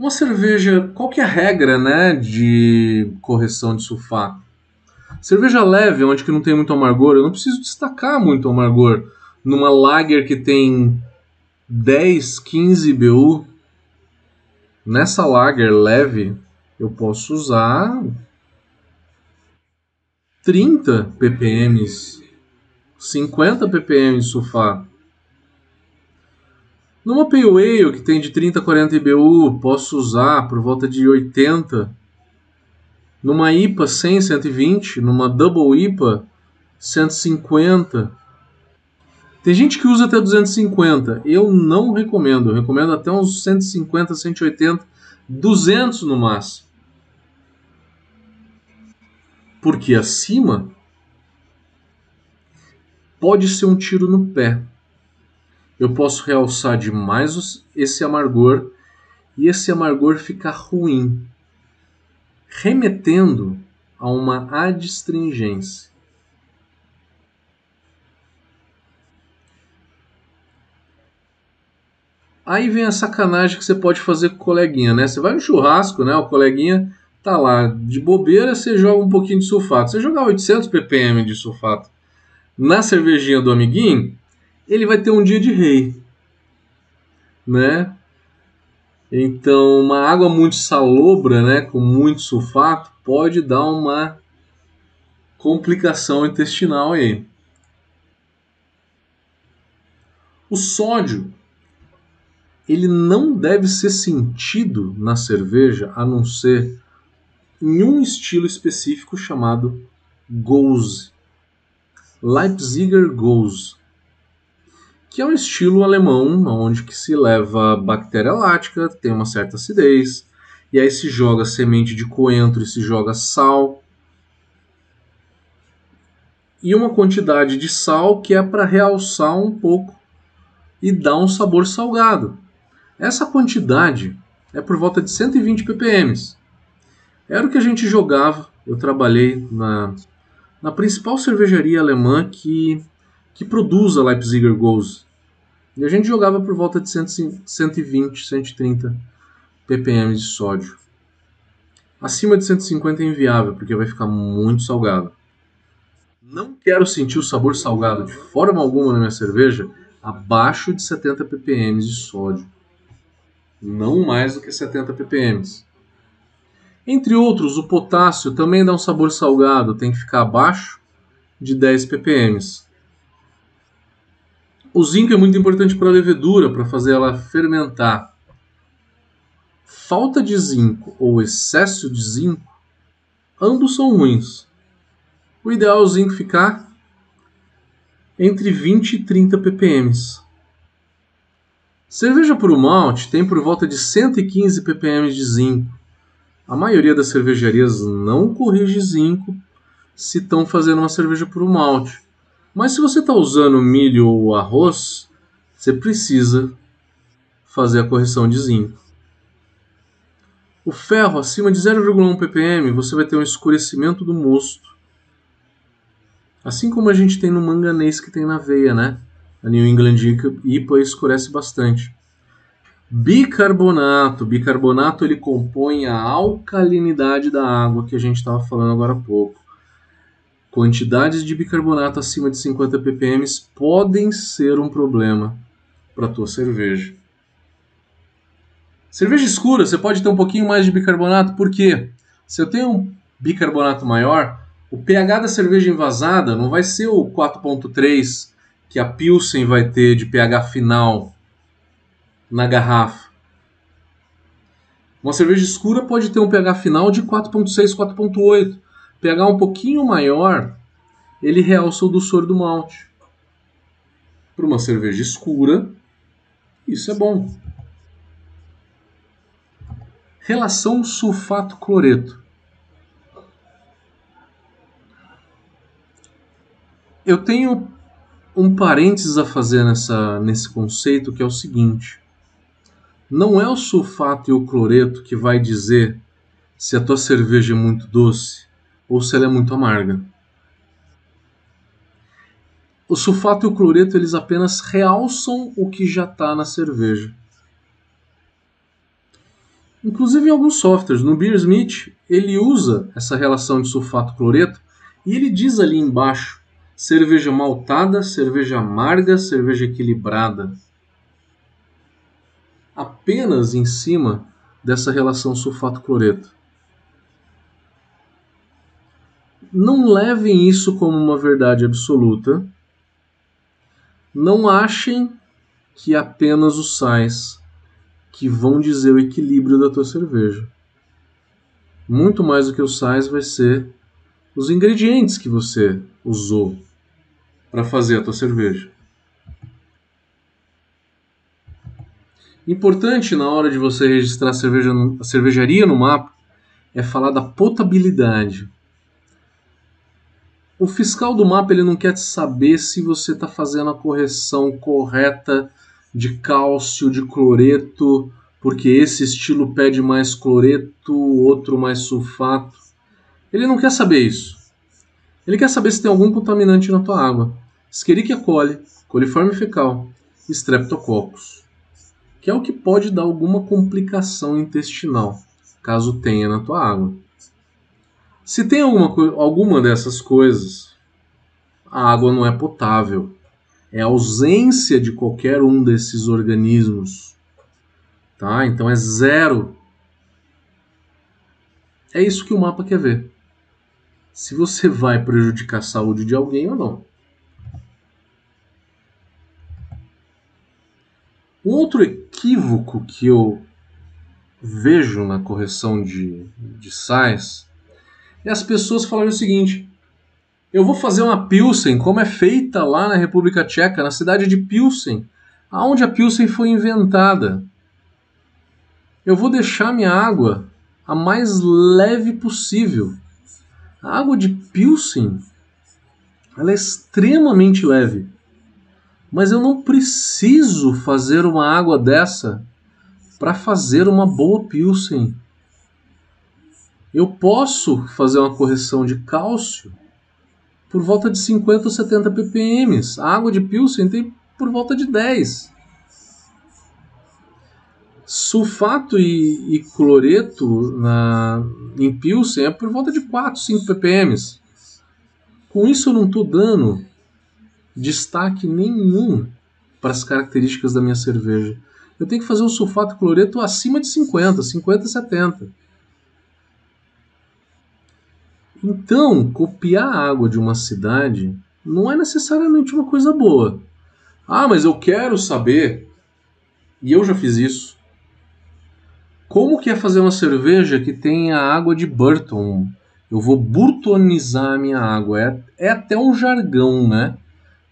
Uma cerveja, qual que é a regra, né, de correção de sulfato? Cerveja leve, onde que não tem muito amargor, eu não preciso destacar muito amargor. Numa lager que tem 10, 15 BU, nessa lager leve, eu posso usar 30 ppm, 50 ppm de sulfato. Numa Pale Ale que tem de 30 a 40 IBU, posso usar por volta de 80. Numa IPA 100, 120. Numa Double IPA 150. Tem gente que usa até 250. Eu não recomendo. Eu recomendo até uns 150, 180, 200 no máximo. Porque acima pode ser um tiro no pé. Eu posso realçar demais esse amargor e esse amargor ficar ruim, remetendo a uma adstringência. Aí vem a sacanagem que você pode fazer com o coleguinha, né? Você vai no churrasco, né? O coleguinha tá lá de bobeira, você joga um pouquinho de sulfato. Você jogar 800 ppm de sulfato na cervejinha do amiguinho, ele vai ter um dia de rei, né? Então, uma água muito salobra, né, com muito sulfato, pode dar uma complicação intestinal aí. O sódio ele não deve ser sentido na cerveja a não ser em um estilo específico chamado Gose. Leipziger Gose, que é um estilo alemão onde que se leva bactéria lática, tem uma certa acidez, e aí se joga semente de coentro e se joga sal. E uma quantidade de sal que é para realçar um pouco e dar um sabor salgado. Essa quantidade é por volta de 120 ppm. Era o que a gente jogava. Eu trabalhei na, na principal cervejaria alemã que, que produz a Leipziger Gose. E a gente jogava por volta de 120, 130 ppm de sódio. Acima de 150 é inviável, porque vai ficar muito salgado. Não quero sentir o sabor salgado de forma alguma na minha cerveja abaixo de 70 ppm de sódio não mais do que 70 ppm. Entre outros, o potássio também dá um sabor salgado, tem que ficar abaixo de 10 ppm. O zinco é muito importante para a levedura, para fazer ela fermentar. Falta de zinco ou excesso de zinco, ambos são ruins. O ideal é o zinco ficar entre 20 e 30 ppm. Cerveja por malte tem por volta de 115 ppm de zinco. A maioria das cervejarias não corrige zinco se estão fazendo uma cerveja por malte. Mas se você está usando milho ou arroz, você precisa fazer a correção de zinco. O ferro acima de 0,1 ppm você vai ter um escurecimento do mosto. Assim como a gente tem no manganês que tem na veia, né? A New England IPA escurece bastante. Bicarbonato. Bicarbonato ele compõe a alcalinidade da água que a gente estava falando agora há pouco. Quantidades de bicarbonato acima de 50 ppm podem ser um problema para tua cerveja. Cerveja escura, você pode ter um pouquinho mais de bicarbonato, por quê? Se eu tenho um bicarbonato maior, o pH da cerveja envasada não vai ser o 4.3 que a Pilsen vai ter de pH final na garrafa. Uma cerveja escura pode ter um pH final de 4.6, 4.8. pH um pouquinho maior, ele realça o doçor do malte. Para uma cerveja escura, isso é bom. Relação sulfato-cloreto. Eu tenho um parênteses a fazer nessa, nesse conceito que é o seguinte: não é o sulfato e o cloreto que vai dizer se a tua cerveja é muito doce ou se ela é muito amarga. O sulfato e o cloreto eles apenas realçam o que já está na cerveja. Inclusive em alguns softwares, no Beersmith, ele usa essa relação de sulfato-cloreto e ele diz ali embaixo cerveja maltada, cerveja amarga, cerveja equilibrada. Apenas em cima dessa relação sulfato-cloreto. Não levem isso como uma verdade absoluta. Não achem que apenas os sais que vão dizer o equilíbrio da tua cerveja. Muito mais do que os sais vai ser os ingredientes que você usou para fazer a tua cerveja. Importante na hora de você registrar a, cerveja, a cervejaria no mapa é falar da potabilidade. O fiscal do mapa ele não quer saber se você está fazendo a correção correta de cálcio, de cloreto, porque esse estilo pede mais cloreto, outro mais sulfato. Ele não quer saber isso. Ele quer saber se tem algum contaminante na tua água. Escherichia coli, coliforme fecal, streptococcus, que é o que pode dar alguma complicação intestinal, caso tenha na tua água. Se tem alguma, alguma dessas coisas, a água não é potável. É ausência de qualquer um desses organismos. Tá? Então é zero. É isso que o mapa quer ver. Se você vai prejudicar a saúde de alguém ou não. Um outro equívoco que eu vejo na correção de, de sais e as pessoas falaram o seguinte: eu vou fazer uma Pilsen como é feita lá na República Tcheca, na cidade de Pilsen, aonde a Pilsen foi inventada. Eu vou deixar minha água a mais leve possível. A água de Pilsen ela é extremamente leve. Mas eu não preciso fazer uma água dessa para fazer uma boa Pilsen eu posso fazer uma correção de cálcio por volta de 50 ou 70 ppm. A água de Pilsen tem por volta de 10. Sulfato e, e cloreto na, em Pilsen é por volta de 4, 5 ppm. Com isso eu não estou dando destaque nenhum para as características da minha cerveja. Eu tenho que fazer o sulfato e cloreto acima de 50, 50 70. Então, copiar a água de uma cidade não é necessariamente uma coisa boa. Ah, mas eu quero saber, e eu já fiz isso, como que é fazer uma cerveja que tenha água de Burton? Eu vou burtonizar a minha água. É, é até um jargão, né?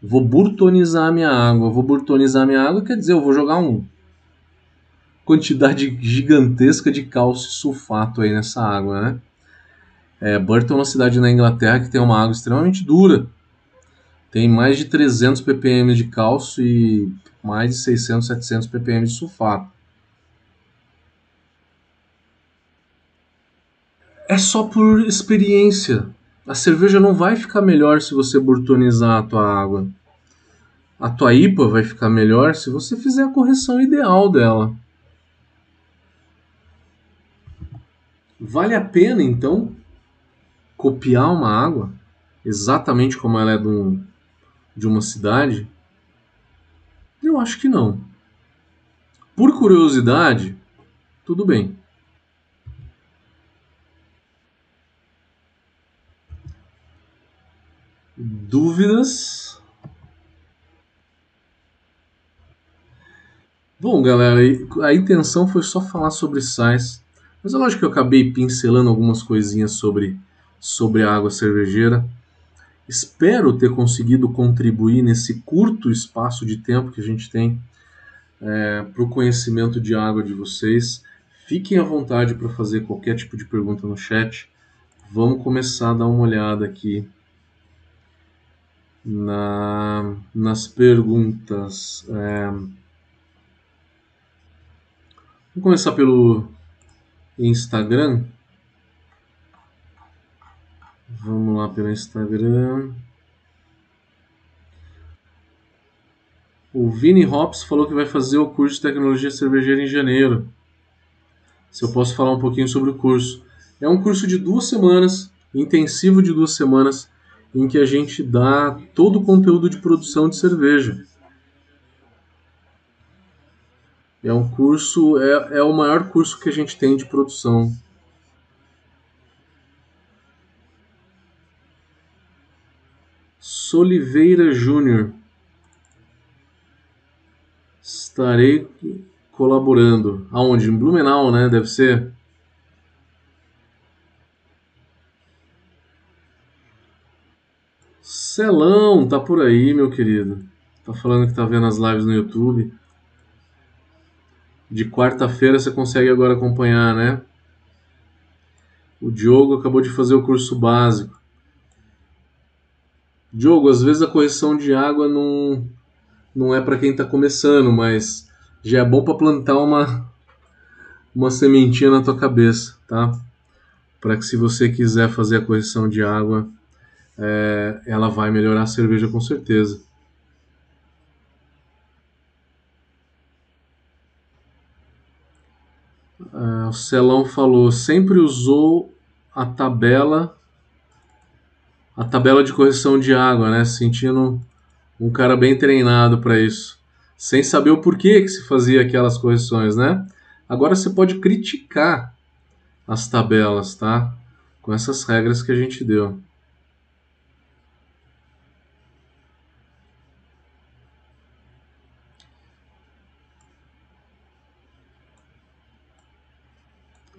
Vou burtonizar a minha água. Vou burtonizar a minha água quer dizer, eu vou jogar um quantidade gigantesca de cálcio e sulfato aí nessa água, né? É, Burton é uma cidade na Inglaterra que tem uma água extremamente dura. Tem mais de 300 ppm de cálcio e mais de 600, 700 ppm de sulfato. É só por experiência. A cerveja não vai ficar melhor se você burtonizar a tua água. A tua IPA vai ficar melhor se você fizer a correção ideal dela. Vale a pena então copiar uma água exatamente como ela é de, um, de uma cidade? Eu acho que não. Por curiosidade, tudo bem. Dúvidas? Bom, galera, a intenção foi só falar sobre sais, mas eu acho que eu acabei pincelando algumas coisinhas sobre sobre a água cervejeira. Espero ter conseguido contribuir nesse curto espaço de tempo que a gente tem é, para o conhecimento de água de vocês. Fiquem à vontade para fazer qualquer tipo de pergunta no chat. Vamos começar a dar uma olhada aqui na, nas perguntas. É, vamos começar pelo Instagram. Vamos lá pelo Instagram. O Vini Hops falou que vai fazer o curso de tecnologia cervejeira em janeiro. Se eu posso falar um pouquinho sobre o curso. É um curso de duas semanas, intensivo de duas semanas, em que a gente dá todo o conteúdo de produção de cerveja. É um curso, é, é o maior curso que a gente tem de produção Soliveira Júnior. Estarei colaborando. Aonde? Em Blumenau, né? Deve ser. Celão, tá por aí, meu querido. Tá falando que tá vendo as lives no YouTube. De quarta-feira você consegue agora acompanhar, né? O Diogo acabou de fazer o curso básico. Diogo, às vezes a correção de água não, não é para quem está começando, mas já é bom para plantar uma, uma sementinha na tua cabeça, tá? Para que se você quiser fazer a correção de água, é, ela vai melhorar a cerveja com certeza. É, o Celão falou, sempre usou a tabela a tabela de correção de água, né? Sentindo um cara bem treinado para isso, sem saber o porquê que se fazia aquelas correções, né? Agora você pode criticar as tabelas, tá? Com essas regras que a gente deu.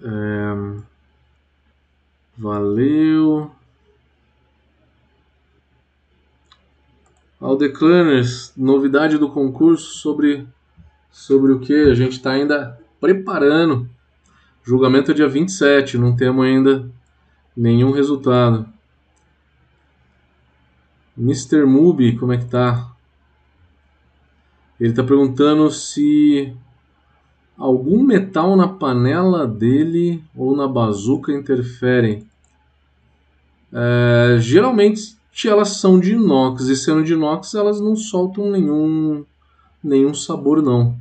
É... Valeu. Aldeclaners, novidade do concurso sobre, sobre o que? A gente está ainda preparando. Julgamento é dia 27, não temos ainda nenhum resultado. Mr. Mubi, como é que tá? Ele está perguntando se algum metal na panela dele ou na bazuca interferem. É, geralmente elas são de inox e sendo de inox elas não soltam nenhum nenhum sabor não.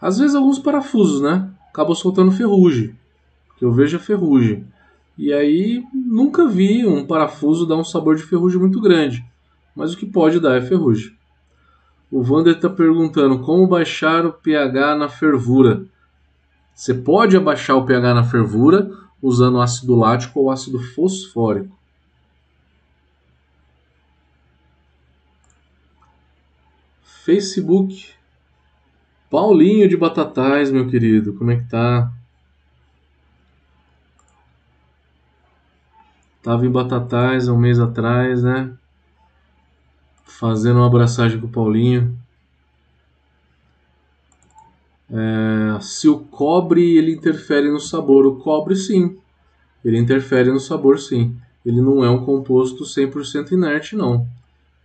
Às vezes alguns parafusos, né? Acabam soltando ferrugem, que eu vejo a ferrugem. E aí nunca vi um parafuso dar um sabor de ferrugem muito grande, mas o que pode dar é ferrugem. O Vander está perguntando como baixar o pH na fervura. Você pode abaixar o pH na fervura usando ácido lático ou ácido fosfórico. Facebook. Paulinho de Batatais, meu querido, como é que tá? Tava em Batatais há um mês atrás, né? Fazendo uma abraçagem com o Paulinho. É, se o cobre ele interfere no sabor, o cobre sim, ele interfere no sabor sim. Ele não é um composto 100% inerte não.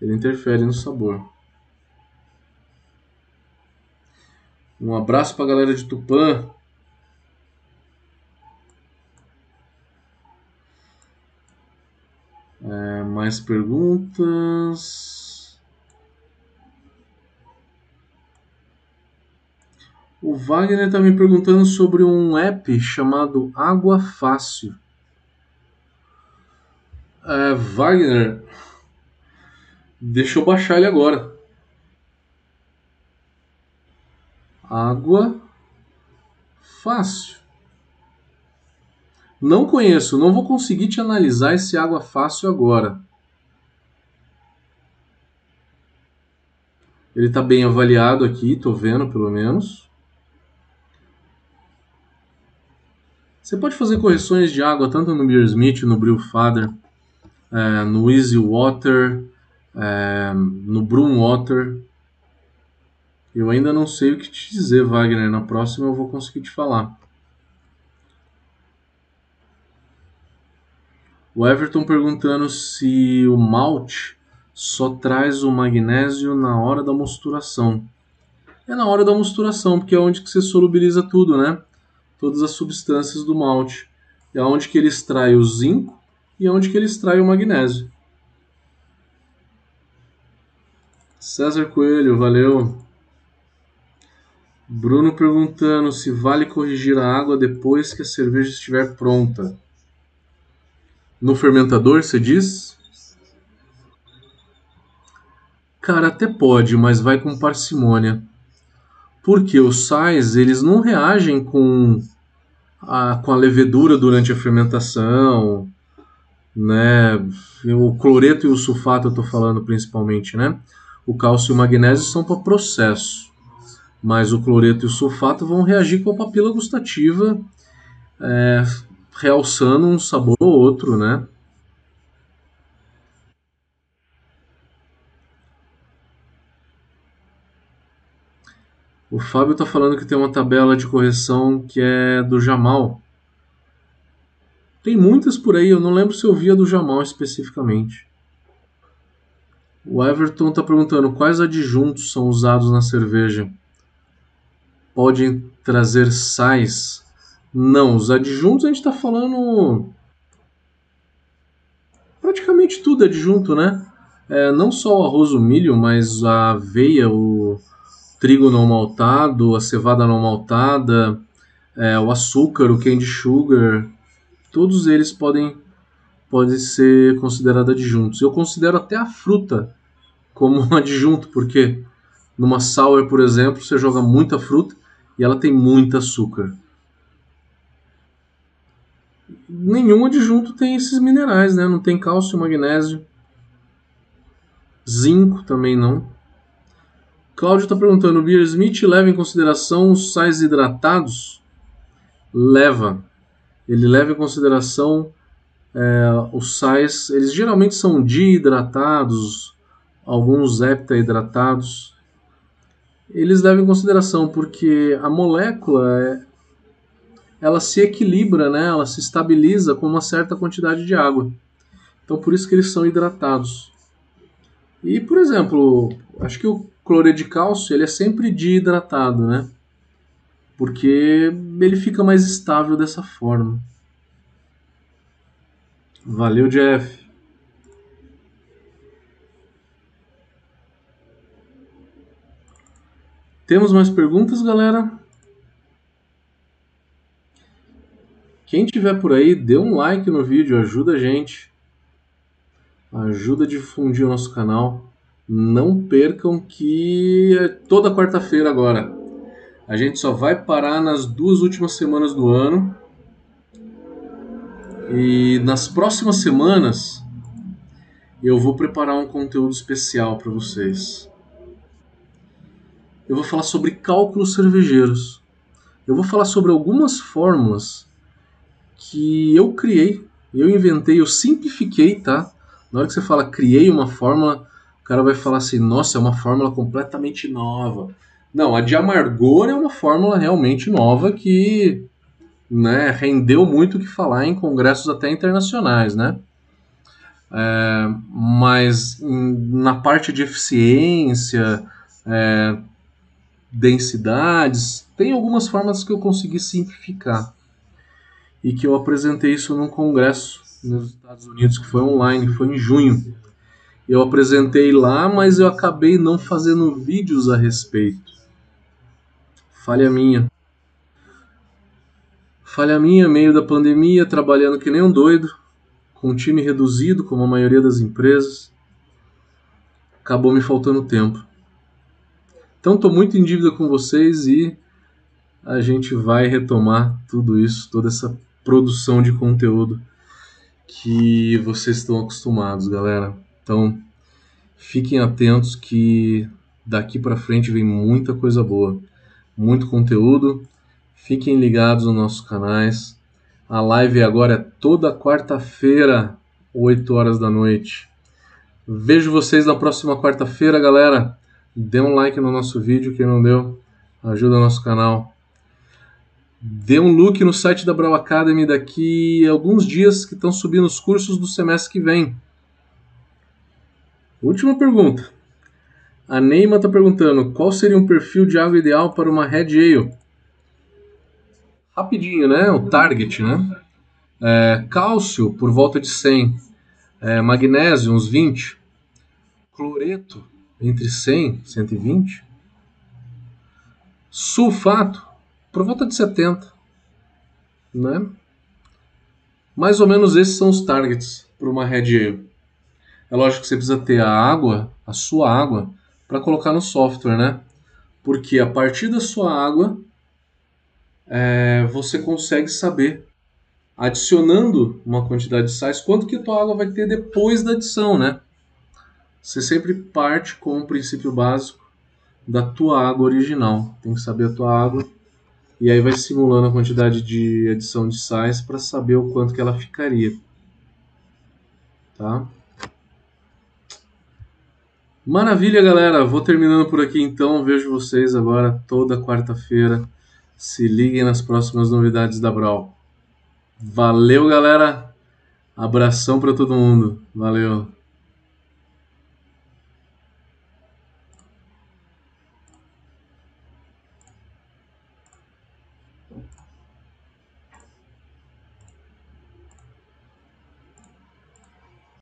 Ele interfere no sabor. Um abraço para a galera de Tupã. É, mais perguntas? O Wagner está me perguntando sobre um app chamado Água Fácil. É, Wagner, deixa eu baixar ele agora. Água fácil. Não conheço, não vou conseguir te analisar esse água fácil agora. Ele está bem avaliado aqui, estou vendo pelo menos. Você pode fazer correções de água tanto no Beersmith, no Brewfather, é, no Easy Water, é, no Broom Water. Eu ainda não sei o que te dizer, Wagner. Na próxima eu vou conseguir te falar. O Everton perguntando se o malte só traz o magnésio na hora da mosturação. É na hora da mosturação, porque é onde que você solubiliza tudo, né? Todas as substâncias do malte. É onde que ele extrai o zinco e é onde que ele extrai o magnésio. César Coelho, valeu. Bruno perguntando se vale corrigir a água depois que a cerveja estiver pronta. No fermentador, você diz? Cara, até pode, mas vai com parcimônia. Porque os sais, eles não reagem com a, com a levedura durante a fermentação, né? O cloreto e o sulfato eu estou falando principalmente, né? O cálcio e o magnésio são para processo mas o cloreto e o sulfato vão reagir com a papila gustativa, é, realçando um sabor ou outro, né? O Fábio está falando que tem uma tabela de correção que é do Jamal. Tem muitas por aí, eu não lembro se eu via do Jamal especificamente. O Everton está perguntando quais adjuntos são usados na cerveja. Podem trazer sais? Não, os adjuntos a gente está falando praticamente tudo adjunto, né? É, não só o arroz, o milho, mas a aveia, o trigo não maltado, a cevada não maltada, é, o açúcar, o candy sugar, todos eles podem, podem ser considerados adjuntos. Eu considero até a fruta como um adjunto, porque numa sour, por exemplo, você joga muita fruta e ela tem muito açúcar. Nenhum adjunto tem esses minerais, né? Não tem cálcio, magnésio, zinco também não. Cláudio está perguntando: o Beer Smith leva em consideração os sais hidratados? Leva. Ele leva em consideração é, os sais, eles geralmente são dihidratados, alguns heptahidratados. Eles levam em consideração porque a molécula é, ela se equilibra, né? ela se estabiliza com uma certa quantidade de água. Então por isso que eles são hidratados. E, por exemplo, acho que o cloreto de cálcio ele é sempre dihidratado, né? Porque ele fica mais estável dessa forma. Valeu, Jeff. Temos mais perguntas, galera? Quem tiver por aí, dê um like no vídeo, ajuda a gente. Ajuda a difundir o nosso canal. Não percam que é toda quarta-feira agora. A gente só vai parar nas duas últimas semanas do ano. E nas próximas semanas eu vou preparar um conteúdo especial para vocês. Eu vou falar sobre cálculos cervejeiros. Eu vou falar sobre algumas fórmulas que eu criei, eu inventei, eu simplifiquei, tá? Na hora que você fala criei uma fórmula, cara vai falar assim: nossa, é uma fórmula completamente nova. Não, a de amargor é uma fórmula realmente nova que né, rendeu muito o que falar em congressos até internacionais, né? É, mas na parte de eficiência, é, densidades, tem algumas formas que eu consegui simplificar e que eu apresentei isso num congresso nos Estados Unidos que foi online, foi em junho. Eu apresentei lá, mas eu acabei não fazendo vídeos a respeito. Falha minha. Falha minha, meio da pandemia, trabalhando que nem um doido, com um time reduzido, como a maioria das empresas. Acabou me faltando tempo. Então estou muito em dívida com vocês e a gente vai retomar tudo isso, toda essa produção de conteúdo que vocês estão acostumados, galera. Então, fiquem atentos que daqui para frente vem muita coisa boa, muito conteúdo. Fiquem ligados nos nossos canais. A live agora é toda quarta-feira, 8 horas da noite. Vejo vocês na próxima quarta-feira, galera. Dê um like no nosso vídeo, quem não deu, ajuda o nosso canal. Dê um look no site da Brau Academy daqui a alguns dias que estão subindo os cursos do semestre que vem. Última pergunta. A Neima está perguntando qual seria um perfil de água ideal para uma Red Ale. Rapidinho, né? O target, né? É, cálcio por volta de 100. É, magnésio, uns 20. Cloreto, entre 100 e 120. Sulfato, por volta de 70. Né? Mais ou menos esses são os targets para uma Red Ale. É lógico que você precisa ter a água, a sua água, para colocar no software, né? Porque a partir da sua água, é, você consegue saber, adicionando uma quantidade de sais, quanto que a tua água vai ter depois da adição, né? Você sempre parte com o princípio básico da tua água original. Tem que saber a tua água e aí vai simulando a quantidade de adição de sais para saber o quanto que ela ficaria. Tá? Maravilha, galera. Vou terminando por aqui então. Vejo vocês agora toda quarta-feira. Se liguem nas próximas novidades da Brawl. Valeu, galera. Abração para todo mundo. Valeu.